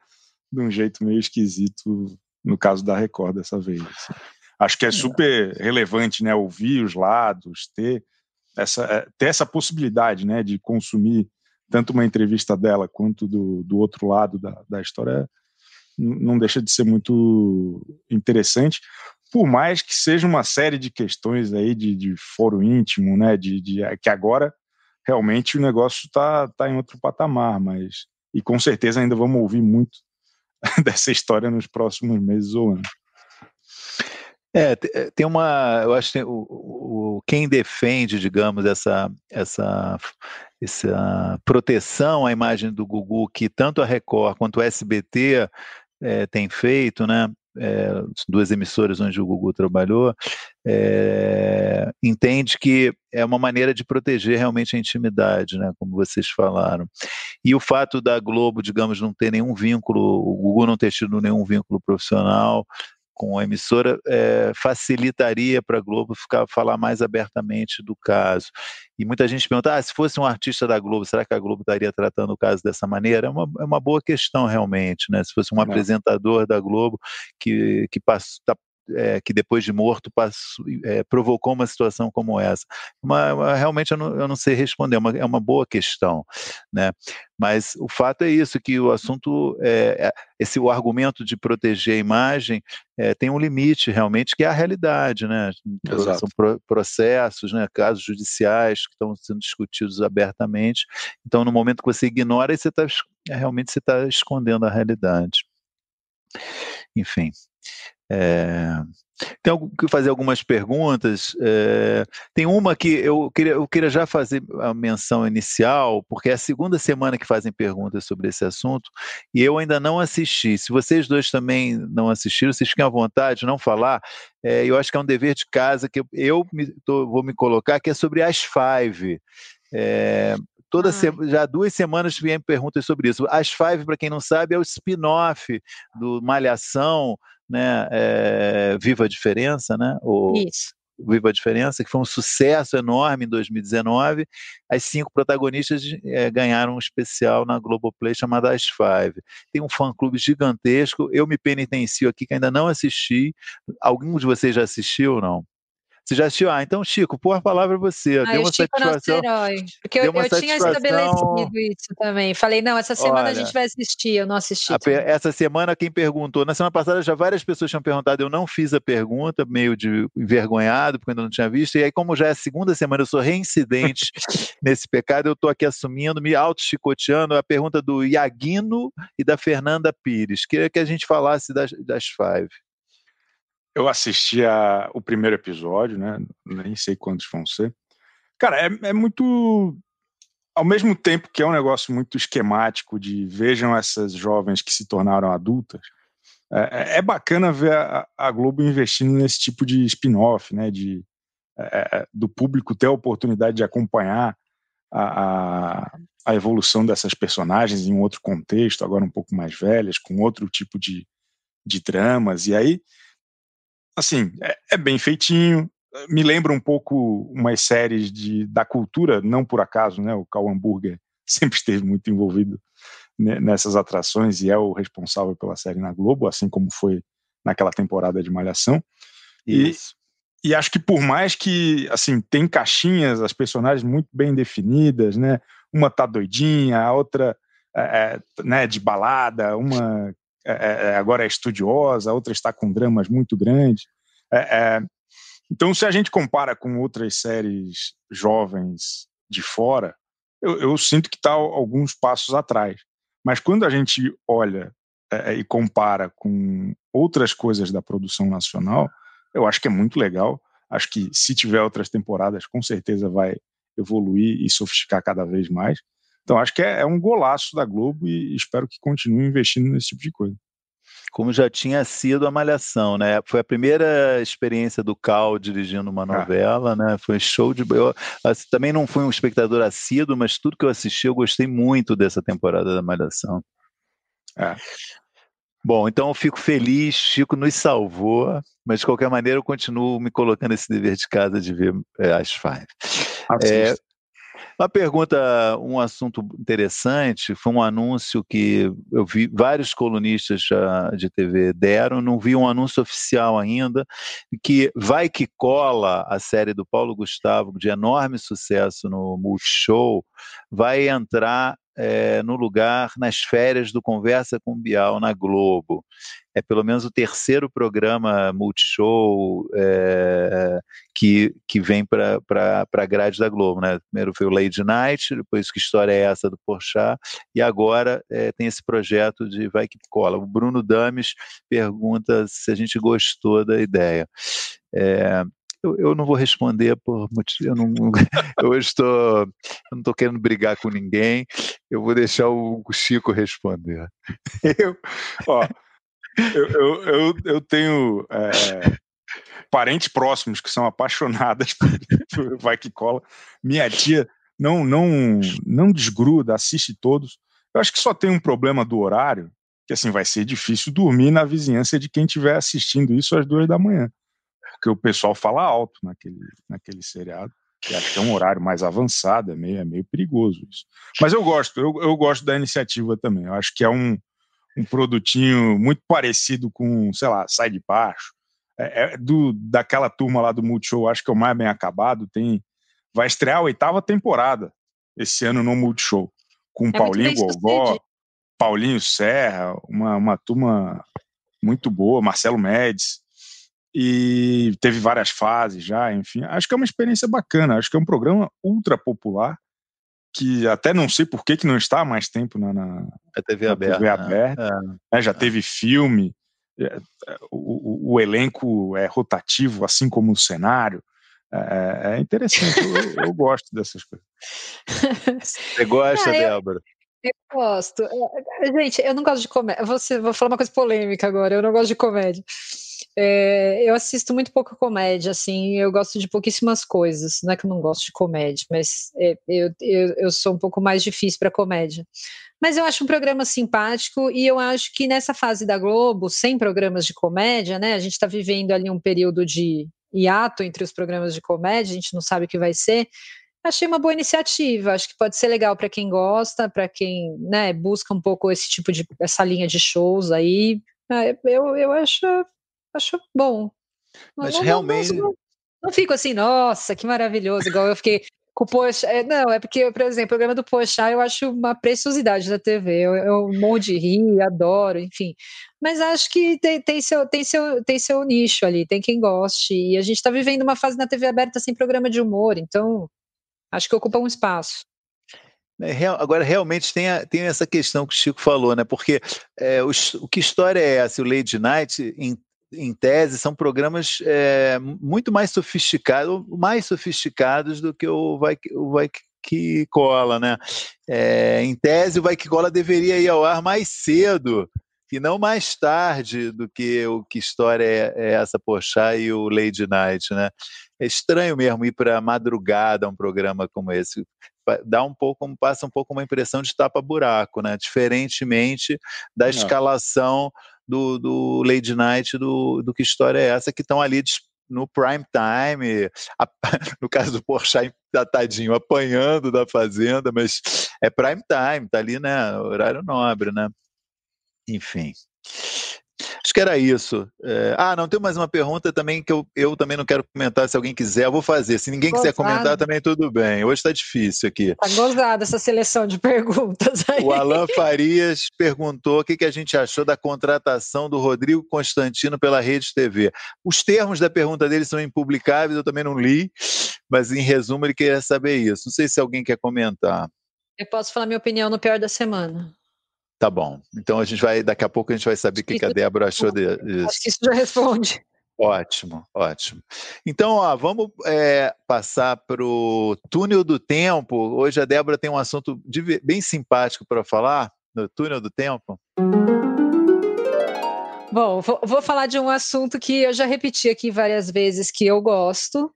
de um jeito meio esquisito, no caso da Record dessa vez. Assim. Acho que é super relevante, né, ouvir os lados, ter essa, é, ter essa possibilidade, né, de consumir tanto uma entrevista dela quanto do, do outro lado da, da história, não deixa de ser muito interessante, por mais que seja uma série de questões aí de, de foro íntimo, né, de, de que agora realmente o negócio está tá em outro patamar, mas e com certeza ainda vamos ouvir muito dessa história nos próximos meses ou anos.
É, é, tem uma, eu acho que o, o, quem defende, digamos, essa, essa, essa proteção à imagem do Gugu que tanto a Record quanto o SBT é, tem feito, né? É, duas emissoras onde o Gugu trabalhou, é, entende que é uma maneira de proteger realmente a intimidade, né, como vocês falaram. E o fato da Globo, digamos, não ter nenhum vínculo, o Gugu não ter tido nenhum vínculo profissional, com a emissora é, facilitaria para a Globo ficar, falar mais abertamente do caso. E muita gente pergunta: ah, se fosse um artista da Globo, será que a Globo estaria tratando o caso dessa maneira? É uma, é uma boa questão, realmente. Né? Se fosse um Não. apresentador da Globo que, que está é, que depois de morto passou, é, provocou uma situação como essa? Uma, uma, realmente eu não, eu não sei responder, é uma, é uma boa questão, né? Mas o fato é isso, que o assunto, é, é esse o argumento de proteger a imagem é, tem um limite realmente, que é a realidade, né? Exato. São pro, processos, né, casos judiciais que estão sendo discutidos abertamente. Então, no momento que você ignora, você tá, realmente você está escondendo a realidade. Enfim. É, tenho que fazer algumas perguntas. É, tem uma que eu queria, eu queria já fazer a menção inicial, porque é a segunda semana que fazem perguntas sobre esse assunto e eu ainda não assisti. Se vocês dois também não assistiram, vocês fiquem à vontade de não falar. É, eu acho que é um dever de casa que eu, eu me, tô, vou me colocar, que é sobre as Five. É, toda ah. já duas semanas vem perguntas sobre isso. As Five, para quem não sabe, é o spin-off do Malhação, né? É, Viva a Diferença, né? O,
isso.
Viva a Diferença, que foi um sucesso enorme em 2019. As cinco protagonistas é, ganharam um especial na Globoplay chamado As Five. Tem um fã-clube gigantesco. Eu me penitencio aqui que ainda não assisti. Algum de vocês já assistiu ou não? Você já assistiu? Ah, então, Chico, por a palavra você.
Ah, deu uma Chico satisfação. Herói. Porque eu, eu tinha estabelecido isso também. Falei, não, essa semana Olha, a gente vai assistir, eu não assisti. A,
essa semana, quem perguntou, na semana passada já várias pessoas tinham perguntado, eu não fiz a pergunta, meio de envergonhado, porque ainda não tinha visto. E aí, como já é a segunda semana, eu sou reincidente nesse pecado, eu estou aqui assumindo, me auto-chicoteando a pergunta do Iaguino e da Fernanda Pires. Queria que a gente falasse das, das Five
eu assisti a, o primeiro episódio, né? Nem sei quantos vão ser. Cara, é, é, muito. Ao mesmo tempo que é um negócio muito esquemático de vejam essas jovens que se tornaram adultas, é, é, é bacana ver a, a, Globo investindo nesse tipo de spin-off, né? De, é, é, do público ter a oportunidade de acompanhar a, a, a, evolução dessas personagens em um outro contexto, agora um pouco mais velhas, com outro tipo de, de dramas. E aí assim, é, é, bem feitinho. Me lembra um pouco umas séries de, da cultura, não por acaso, né? O Cal Hamburger sempre esteve muito envolvido nessas atrações e é o responsável pela série na Globo, assim como foi naquela temporada de Malhação. E, e acho que por mais que, assim, tem caixinhas, as personagens muito bem definidas, né? Uma tá doidinha, a outra é, é né, de balada, uma é, é, é, agora é estudiosa, a outra está com dramas muito grandes. É, é, então, se a gente compara com outras séries jovens de fora, eu, eu sinto que está alguns passos atrás. Mas quando a gente olha e compara com outras coisas da produção nacional, eu acho que é muito legal. Acho que se tiver outras temporadas, com certeza vai evoluir e sofisticar cada vez mais. Então, acho que é, é um golaço da Globo e espero que continue investindo nesse tipo de coisa.
Como já tinha sido a Malhação, né? Foi a primeira experiência do Cal dirigindo uma ah. novela, ah. né? Foi show de. Eu assim, também não fui um espectador assíduo, mas tudo que eu assisti eu gostei muito dessa temporada da Malhação. É. Bom, então eu fico feliz, Chico nos salvou, mas de qualquer maneira eu continuo me colocando esse dever de casa de ver é, as Five. É, uma pergunta, um assunto interessante, foi um anúncio que eu vi vários colunistas de TV deram, não vi um anúncio oficial ainda, que Vai Que Cola, a série do Paulo Gustavo, de enorme sucesso no Multishow, vai entrar é, no lugar nas férias do Conversa com Bial na Globo. É pelo menos o terceiro programa multishow é, que, que vem para a grade da Globo. Né? Primeiro foi o Lady Night, depois que história é essa do Porchat, e agora é, tem esse projeto de Vai Que Cola. O Bruno Dames pergunta se a gente gostou da ideia. É, eu, eu, não vou responder por motivo. Eu não, eu estou, eu não estou querendo brigar com ninguém. Eu vou deixar o Chico responder.
Eu, ó, eu, eu, eu, eu tenho é, parentes próximos que são apaixonadas por Vai Que Cola. Minha tia não, não, não desgruda, assiste todos. Eu acho que só tem um problema do horário, que assim vai ser difícil dormir na vizinhança de quem estiver assistindo isso às duas da manhã, porque o pessoal fala alto naquele, naquele seriado. Que acho que é um horário mais avançado, é meio, é meio perigoso isso. Mas eu gosto, eu, eu gosto da iniciativa também. Eu acho que é um, um produtinho muito parecido com, sei lá, Sai de Baixo. É, é do, daquela turma lá do Multishow, acho que é o mais bem acabado. Tem, vai estrear a oitava temporada esse ano no Multishow, com é Paulinho Gogó, Paulinho Serra, uma, uma turma muito boa, Marcelo Médici, e teve várias fases já, enfim. Acho que é uma experiência bacana, acho que é um programa ultra popular, que até não sei por que, que não está há mais tempo na, na,
é TV aberta. TV
aberta é. É, já teve filme, é, o, o, elenco é rotativo, assim como o cenário. É, é interessante, eu, eu, gosto dessas coisas.
Você gosta, ah, Débora?
Eu gosto. Gente, eu não gosto de comédia. Vou, vou falar uma coisa polêmica agora. Eu não gosto de comédia. É, eu assisto muito pouco comédia, assim, eu gosto de pouquíssimas coisas. Não é que eu não gosto de comédia, mas é, eu, eu, eu sou um pouco mais difícil para comédia. Mas eu acho um programa simpático e eu acho que nessa fase da Globo, sem programas de comédia, né? A gente está vivendo ali um período de hiato entre os programas de comédia, a gente não sabe o que vai ser. Achei uma boa iniciativa, acho que pode ser legal para quem gosta, para quem né, busca um pouco esse tipo de essa linha de shows aí. É, eu, eu acho acho bom.
Mas não, realmente.
Não, não, não, fico assim, nossa, que maravilhoso, igual eu fiquei com o Poxa. É, não, é porque, por exemplo, o programa do Poxa eu acho uma preciosidade da TV. Eu, eu morro de rir, adoro, enfim. Mas acho que tem, tem, seu, tem, seu, tem seu nicho ali, tem quem goste. E a gente está vivendo uma fase na TV aberta sem programa de humor, então acho que ocupa um espaço.
É, agora, realmente tem, a, tem essa questão que o Chico falou, né? Porque é, o, o que história é essa? O Lady Night, em em tese, são programas é, muito mais sofisticados, mais sofisticados do que o Vai, o vai que cola, né? É, em tese, o Vai que cola deveria ir ao ar mais cedo e não mais tarde do que o que história é, é essa Pochá e o Lady Night, né? É estranho mesmo ir para madrugada um programa como esse. Dá um pouco, passa um pouco uma impressão de tapa-buraco, né? Diferentemente da escalação do, do Lady Night, do, do Que História é Essa, que estão ali no prime time, a, no caso do Porsche tá tadinho apanhando da fazenda, mas é prime time, tá ali, né, horário nobre, né? Enfim. Acho que era isso. É, ah, não, tem mais uma pergunta também que eu, eu também não quero comentar. Se alguém quiser, eu vou fazer. Se ninguém Gozado. quiser comentar, também tudo bem. Hoje está difícil aqui.
Está gozada essa seleção de perguntas aí.
O Alan Farias perguntou o que, que a gente achou da contratação do Rodrigo Constantino pela Rede TV. Os termos da pergunta dele são impublicáveis, eu também não li, mas em resumo ele queria saber isso. Não sei se alguém quer comentar.
Eu posso falar minha opinião no pior da semana.
Tá bom. Então a gente vai, daqui a pouco a gente vai saber o que, que a Débora achou disso.
Acho que isso já responde.
Ótimo, ótimo. Então, ó, vamos é, passar para o túnel do tempo. Hoje a Débora tem um assunto de, bem simpático para falar no túnel do tempo.
Bom, vou, vou, falar de um assunto que eu já repeti aqui várias vezes que eu gosto,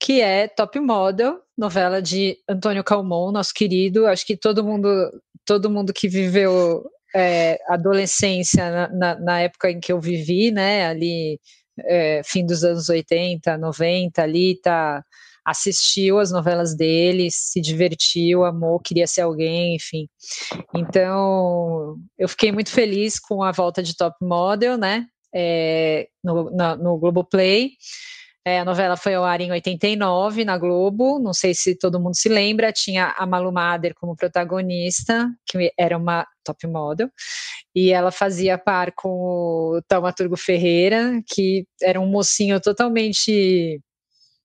que é Top Model, novela de Antônio Calmon, nosso querido. Acho que todo mundo todo mundo que viveu é, adolescência na, na, na, época em que eu vivi, né, ali é, fim dos anos 80, 90, ali tá assistiu as novelas dele, se divertiu, amou, queria ser alguém, enfim. Então, eu fiquei muito feliz com a volta de Top Model, né, é, no, na, no Globoplay. É, a novela foi ao ar em 89 na Globo, não sei se todo mundo se lembra. Tinha a Malu Mader como protagonista, que era uma top model, e ela fazia par com o Taumaturgo Ferreira, que era um mocinho totalmente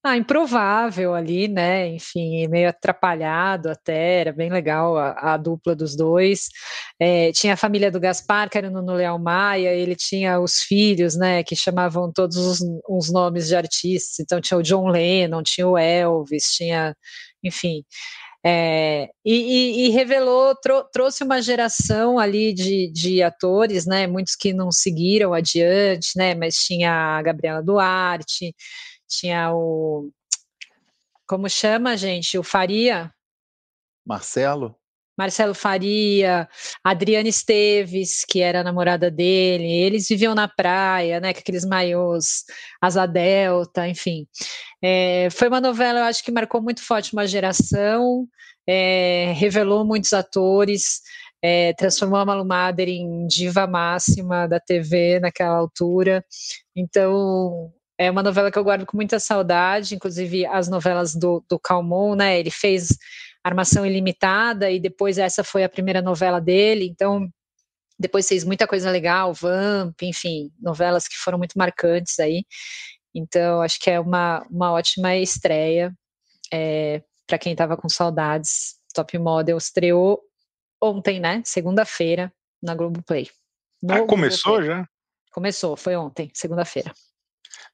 ah, improvável ali, né? Enfim, meio atrapalhado até, era bem legal a, a dupla dos dois. É, tinha a família do Gaspar, que era o Nuno Leal Maia, ele tinha os filhos, né? Que chamavam todos os, nomes de artistas. Então tinha o John Lennon, tinha o Elvis, tinha, enfim. É, e, e, e, revelou, trou trouxe uma geração ali de, de atores, né? Muitos que não seguiram adiante, né? Mas tinha a Gabriela Duarte, tinha o. Como chama, gente? O Faria?
Marcelo?
Marcelo Faria, Adriana Esteves, que era a namorada dele, eles viviam na praia, né, com aqueles maiôs, asa delta, enfim. É, foi uma novela, eu acho que marcou muito forte uma geração, é, revelou muitos atores, é, transformou a Malu Mader em diva máxima da TV naquela altura. Então, é uma novela que eu guardo com muita saudade, inclusive as novelas do, do Calmon, né? Ele fez Armação Ilimitada, e depois essa foi a primeira novela dele, então depois fez muita coisa legal, Vamp, enfim, novelas que foram muito marcantes aí. Então, acho que é uma, uma ótima estreia é, para quem estava com saudades. Top Model estreou ontem, né? Segunda-feira, na Globoplay.
No ah, começou Globoplay. já?
Começou, foi ontem, segunda-feira.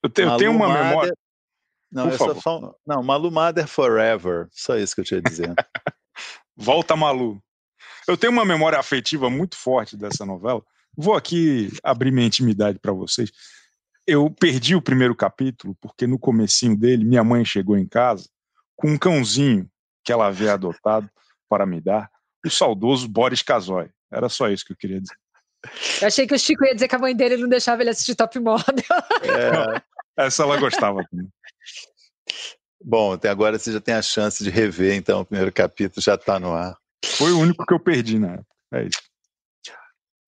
Eu, te, eu tenho uma memória.
Não, Por favor. só não, Malu Mother Forever. Só isso que eu tinha dizer.
Volta Malu. Eu tenho uma memória afetiva muito forte dessa novela. Vou aqui abrir minha intimidade para vocês. Eu perdi o primeiro capítulo porque no comecinho dele minha mãe chegou em casa com um cãozinho que ela havia adotado para me dar, o saudoso Boris Casoy. Era só isso que eu queria dizer.
Eu achei que o Chico ia dizer que a mãe dele não deixava ele assistir Top Model.
É, essa ela gostava também.
Bom, até agora você já tem a chance de rever, então o primeiro capítulo já está no ar.
Foi o único que eu perdi na época. É isso.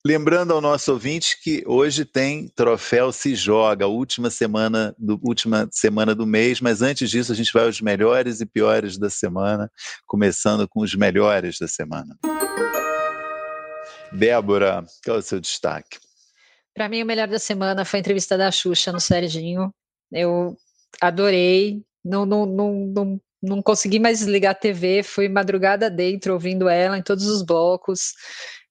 Lembrando ao nosso ouvinte que hoje tem Troféu Se Joga, última semana do, última semana do mês, mas antes disso a gente vai aos melhores e piores da semana, começando com os melhores da semana. Débora, qual é o seu destaque?
Para mim, o melhor da semana foi a entrevista da Xuxa no Serginho. Eu adorei. Não, não, não, não, não consegui mais desligar a TV, fui madrugada dentro ouvindo ela em todos os blocos.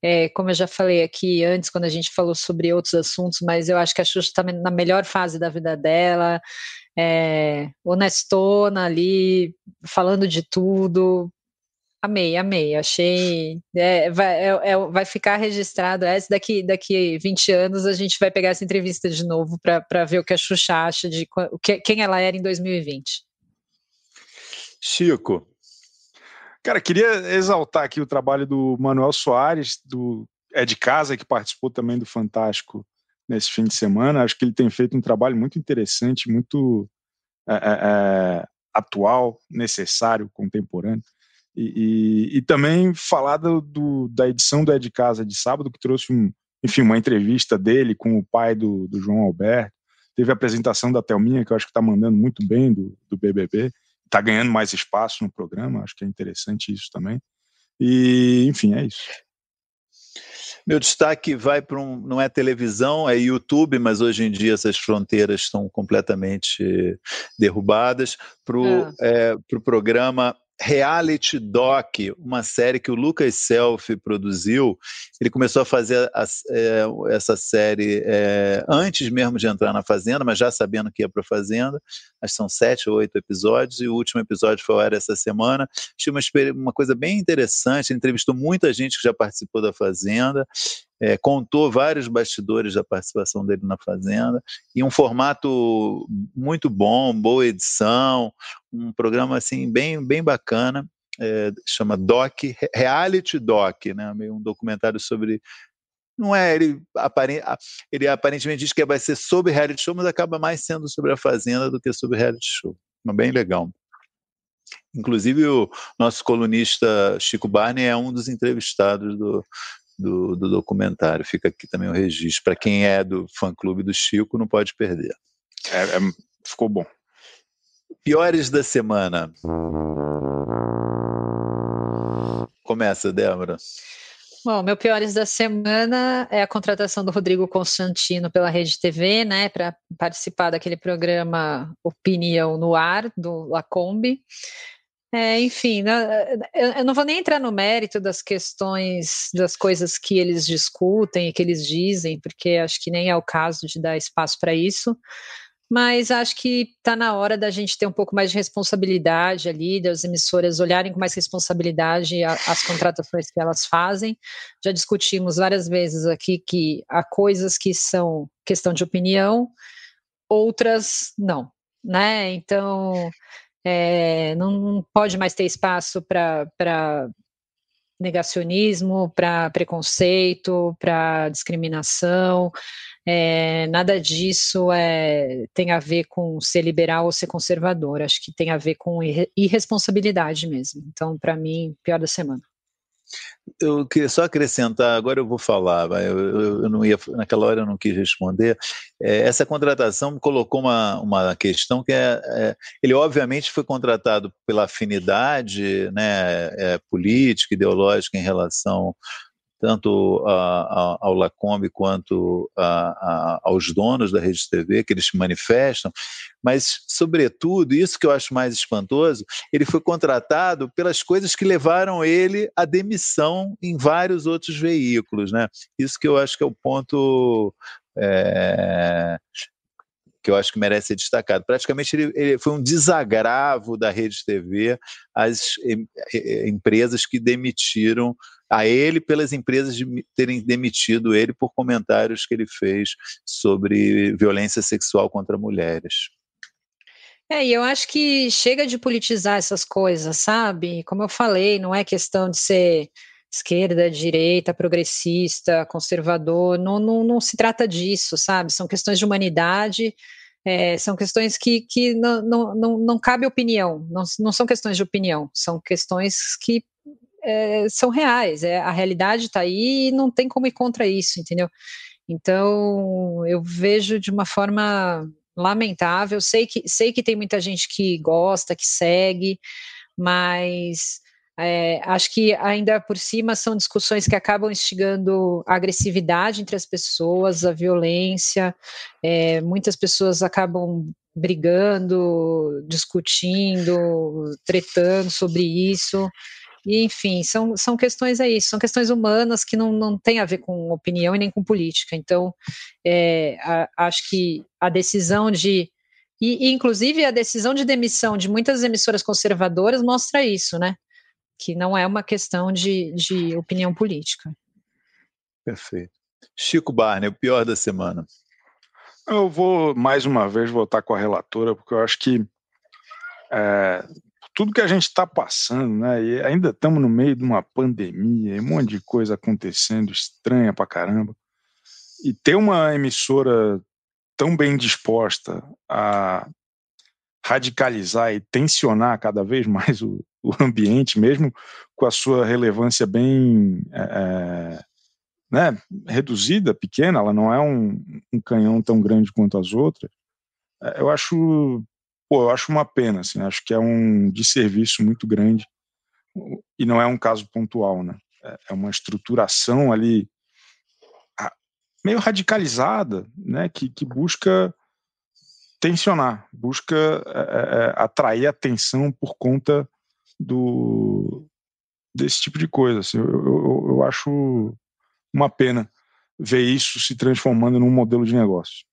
É, como eu já falei aqui antes, quando a gente falou sobre outros assuntos, mas eu acho que a Xuxa está na melhor fase da vida dela, é, honestona ali, falando de tudo. Amei, amei. Achei. É, vai, é, é, vai ficar registrado essa. Daqui, daqui 20 anos a gente vai pegar essa entrevista de novo para ver o que a Xuxa acha de que, quem ela era em 2020.
Chico.
Cara, queria exaltar aqui o trabalho do Manuel Soares, do É de Casa, que participou também do Fantástico nesse fim de semana. Acho que ele tem feito um trabalho muito interessante, muito é, é, é atual, necessário, contemporâneo. E, e, e, também falar do, do, da edição do É de Casa de sábado, que trouxe um, enfim, uma entrevista dele com o pai do, do João Alberto. Teve a apresentação da Thelminha, que eu acho que está mandando muito bem do, do BBB. Está ganhando mais espaço no programa, acho que é interessante isso também. E, enfim, é isso.
Meu destaque vai para um. Não é televisão, é YouTube, mas hoje em dia essas fronteiras estão completamente derrubadas. Para o ah. é, pro programa Reality Doc, uma série que o Lucas Self produziu. Ele começou a fazer a, é, essa série é, antes mesmo de entrar na Fazenda, mas já sabendo que ia para a Fazenda. Acho que são sete ou oito episódios, e o último episódio foi ao ar essa semana. Achei uma, uma coisa bem interessante. Ele entrevistou muita gente que já participou da Fazenda é, contou vários bastidores da participação dele na Fazenda, e um formato muito bom, boa edição, um programa assim bem, bem bacana, é, chama Doc, Reality Doc, né, meio um documentário sobre não é, ele, ele aparentemente diz que vai ser sobre reality show, mas acaba mais sendo sobre a Fazenda do que sobre reality show. Mas bem legal. Inclusive, o nosso colunista Chico Barney é um dos entrevistados do, do, do documentário. Fica aqui também o registro. Para quem é do fã-clube do Chico, não pode perder.
É, é, ficou bom.
Piores da semana. Começa, Débora.
Bom, meu piores da semana é a contratação do Rodrigo Constantino pela Rede TV, né, para participar daquele programa Opinião no Ar, do Lacombe. É, enfim, né, eu não vou nem entrar no mérito das questões, das coisas que eles discutem e que eles dizem, porque acho que nem é o caso de dar espaço para isso. mas acho que está na hora da gente ter um pouco mais de responsabilidade ali, das emissoras olharem com mais responsabilidade as contratações que elas fazem. Já discutimos várias vezes aqui que há coisas que são questão de opinião, outras não, né? Então é, não pode mais ter espaço para negacionismo, para preconceito, para discriminação. É, nada disso é, tem a ver com ser liberal ou ser conservador. Acho que tem a ver com irresponsabilidade mesmo. Então, para mim, pior da semana.
Eu queria só acrescentar, agora eu vou falar, eu, eu, eu não ia, naquela hora eu não quis responder. É, essa contratação colocou uma, uma questão que é, é, ele obviamente foi contratado pela afinidade né, é, política, ideológica em relação tanto a, a, ao Lacombe quanto a, aos donos da Rede TV, que eles se manifestam, mas, sobretudo, isso que eu acho mais espantoso, ele foi contratado pelas coisas que levaram ele à demissão em vários outros veículos. Né? Isso que eu acho que é o ponto é, que eu acho que merece ser destacado. Praticamente ele, ele, foi um desagravo da Rede TV às em, empresas que demitiram a ele pelas empresas de terem demitido ele por comentários que ele fez sobre violência sexual contra mulheres.
É, e eu acho que chega de politizar essas coisas, sabe? Como eu falei, não é questão de ser esquerda, direita, progressista, conservador, não, não, não se trata disso, sabe? São questões de humanidade, é, são questões que, que não, não, não, não cabe opinião, não, não são questões de opinião, são questões que é, são reais, é, a realidade está aí e não tem como ir contra isso, entendeu? Então, eu vejo de uma forma lamentável, sei que, sei que tem muita gente que gosta, que segue, mas é, acho que ainda por cima são discussões que acabam instigando a agressividade entre as pessoas, a violência. É, muitas pessoas acabam brigando, discutindo, tretando sobre isso. E, enfim, são, são questões aí, são questões humanas que não, não têm a ver com opinião e nem com política. Então, é, a, acho que a decisão de. E, e, inclusive, a decisão de demissão de muitas emissoras conservadoras mostra isso, né? Que não é uma questão de, de opinião política.
Perfeito. Chico Barney, o pior da semana.
Eu vou mais uma vez voltar com a relatora, porque eu acho que é, tudo que a gente está passando, né? E ainda estamos no meio de uma pandemia, um monte de coisa acontecendo estranha pra caramba. E ter uma emissora tão bem disposta a radicalizar e tensionar cada vez mais o, o ambiente, mesmo com a sua relevância bem é, é né, reduzida, pequena, ela não é um, um canhão tão grande quanto as outras. É, eu acho pô, eu acho uma pena, assim, acho que é um desserviço muito grande e não é um caso pontual, né? É, é uma estruturação ali meio radicalizada, né? Que, que busca tensionar, busca é, atrair atenção por conta do desse tipo de coisa. Assim, eu, eu, eu acho uma pena ver isso se transformando num modelo de negócio.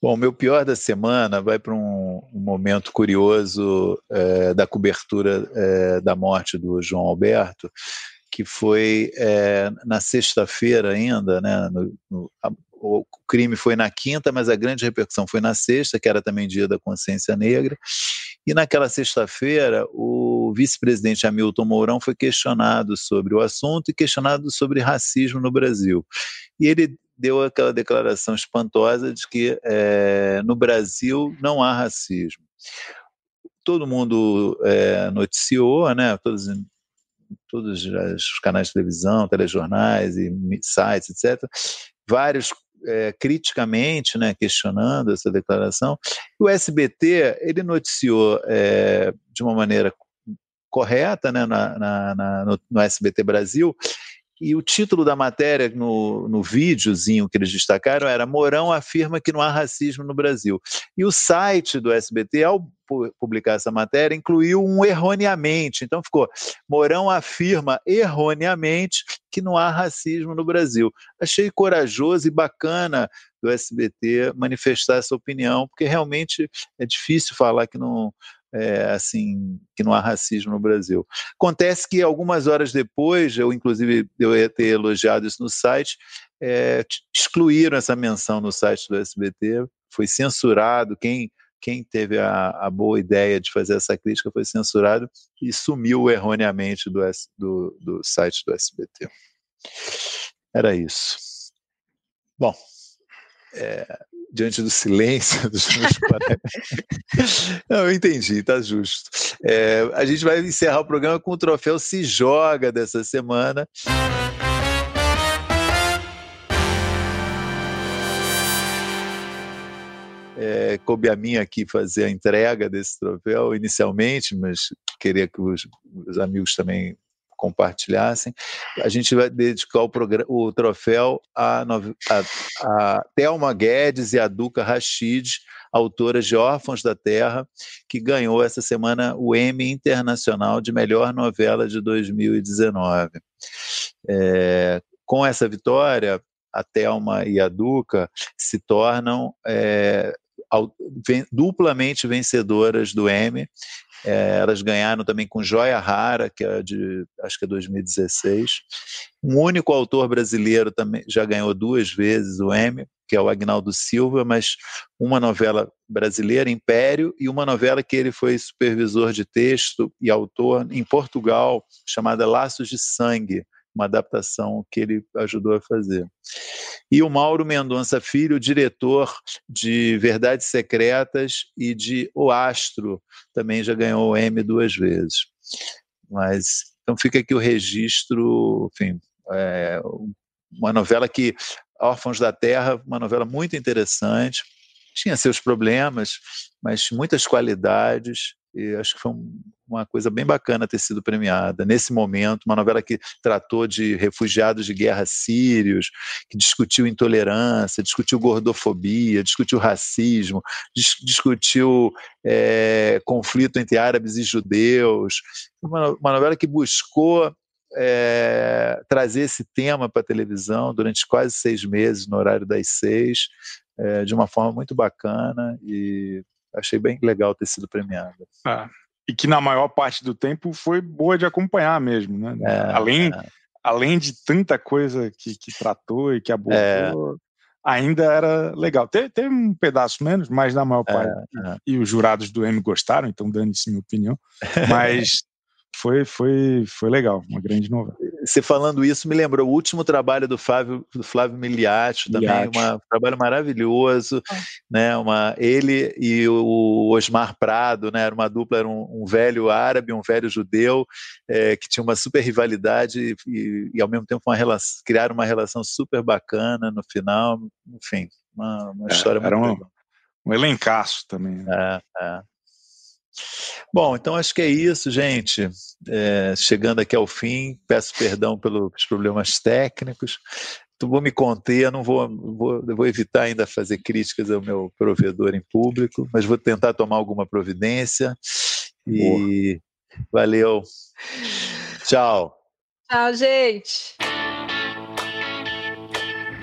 Bom, meu pior da semana vai para um, um, momento curioso é, da cobertura é, da morte do João Alberto, que foi é, na sexta-feira ainda, né, no, no, o crime foi na quinta, mas a grande repercussão foi na sexta, que era também dia da consciência negra, e naquela sexta-feira o vice-presidente Hamilton Mourão foi questionado sobre o assunto e questionado sobre racismo no Brasil. E ele deu aquela declaração espantosa de que é, no Brasil não há racismo. Todo mundo é, noticiou, né, todos, todos os canais de televisão, telejornais e sites, etc., vários é, criticamente, né, questionando essa declaração. O SBT ele noticiou é, de uma maneira correta, né, na, na, na, no, no, SBT Brasil, e o título da matéria no, no videozinho que eles destacaram era Mourão afirma que não há racismo no Brasil. E o site do SBT, ao publicar essa matéria, incluiu um erroneamente. Então ficou: Mourão afirma erroneamente que não há racismo no Brasil. Achei corajoso e bacana do SBT manifestar essa opinião, porque realmente é difícil falar que não, é, assim que não há racismo no Brasil. Acontece que algumas horas depois, eu inclusive eu ia ter elogiado isso no site, é, excluíram essa menção no site do SBT, foi censurado. Quem quem teve a, a, boa ideia de fazer essa crítica foi censurado e sumiu erroneamente do, do, do site do SBT. Era isso. Bom, é, diante do silêncio dos meus Não, eu entendi, tá justo. É, a gente vai encerrar o programa com o troféu Se Joga dessa semana. É, coube a mim aqui fazer a entrega desse troféu inicialmente, mas queria que os, os amigos também compartilhassem. A gente vai dedicar o, o troféu a, a, a Thelma Guedes e a Duca Rachid, autoras de Órfãos da Terra, que ganhou essa semana o Emmy Internacional de Melhor Novela de 2019. É, com essa vitória, a Thelma e a Duca se tornam é, duplamente vencedoras do Emmy é, elas ganharam também com Joia Rara, que é de acho que é 2016. Um único autor brasileiro também já ganhou duas vezes o Emmy, que é o Agnaldo Silva, mas uma novela brasileira, Império, e uma novela que ele foi supervisor de texto e autor em Portugal, chamada Laços de Sangue, uma adaptação que ele ajudou a fazer. E o Mauro Mendonça Filho, diretor de Verdades Secretas e de O Astro, também já ganhou o M duas vezes. Mas então fica aqui o registro, enfim, é, uma novela que Órfãos da Terra, uma novela muito interessante, tinha seus problemas, mas muitas qualidades e acho que foi uma coisa bem bacana ter sido premiada nesse momento. Uma novela que tratou de refugiados de guerra sírios, que discutiu intolerância, discutiu gordofobia, discutiu racismo, dis discutiu é, conflito entre árabes e judeus. Uma, uma novela que buscou é, trazer esse tema para a televisão durante quase seis meses, no horário das seis, é, de uma forma muito bacana e achei bem legal ter sido premiada.
Ah, e que na maior parte do tempo foi boa de acompanhar mesmo, né? É, além, é. além de tanta coisa que, que tratou e que abordou, é. ainda era legal. Teve, teve, um pedaço menos, mas na maior parte. É, é. E os jurados do M gostaram, então dane-se minha opinião. Mas foi, foi, foi legal, uma grande novela.
Você falando isso me lembrou o último trabalho do Flávio, do Flávio Miliati, também uma, um trabalho maravilhoso, é. né? Uma, ele e o Osmar Prado, né? Era uma dupla, era um, um velho árabe, um velho judeu, é, que tinha uma super rivalidade e, e ao mesmo tempo uma relação, criaram uma relação super bacana no final, enfim, uma, uma é, história
era muito um, um elencaço também.
Né? É, é. Bom, então acho que é isso, gente. É, chegando aqui ao fim, peço perdão pelos problemas técnicos. Então, vou me conter, não vou, vou, vou evitar ainda fazer críticas ao meu provedor em público, mas vou tentar tomar alguma providência. E Boa. valeu. Tchau.
Tchau, gente.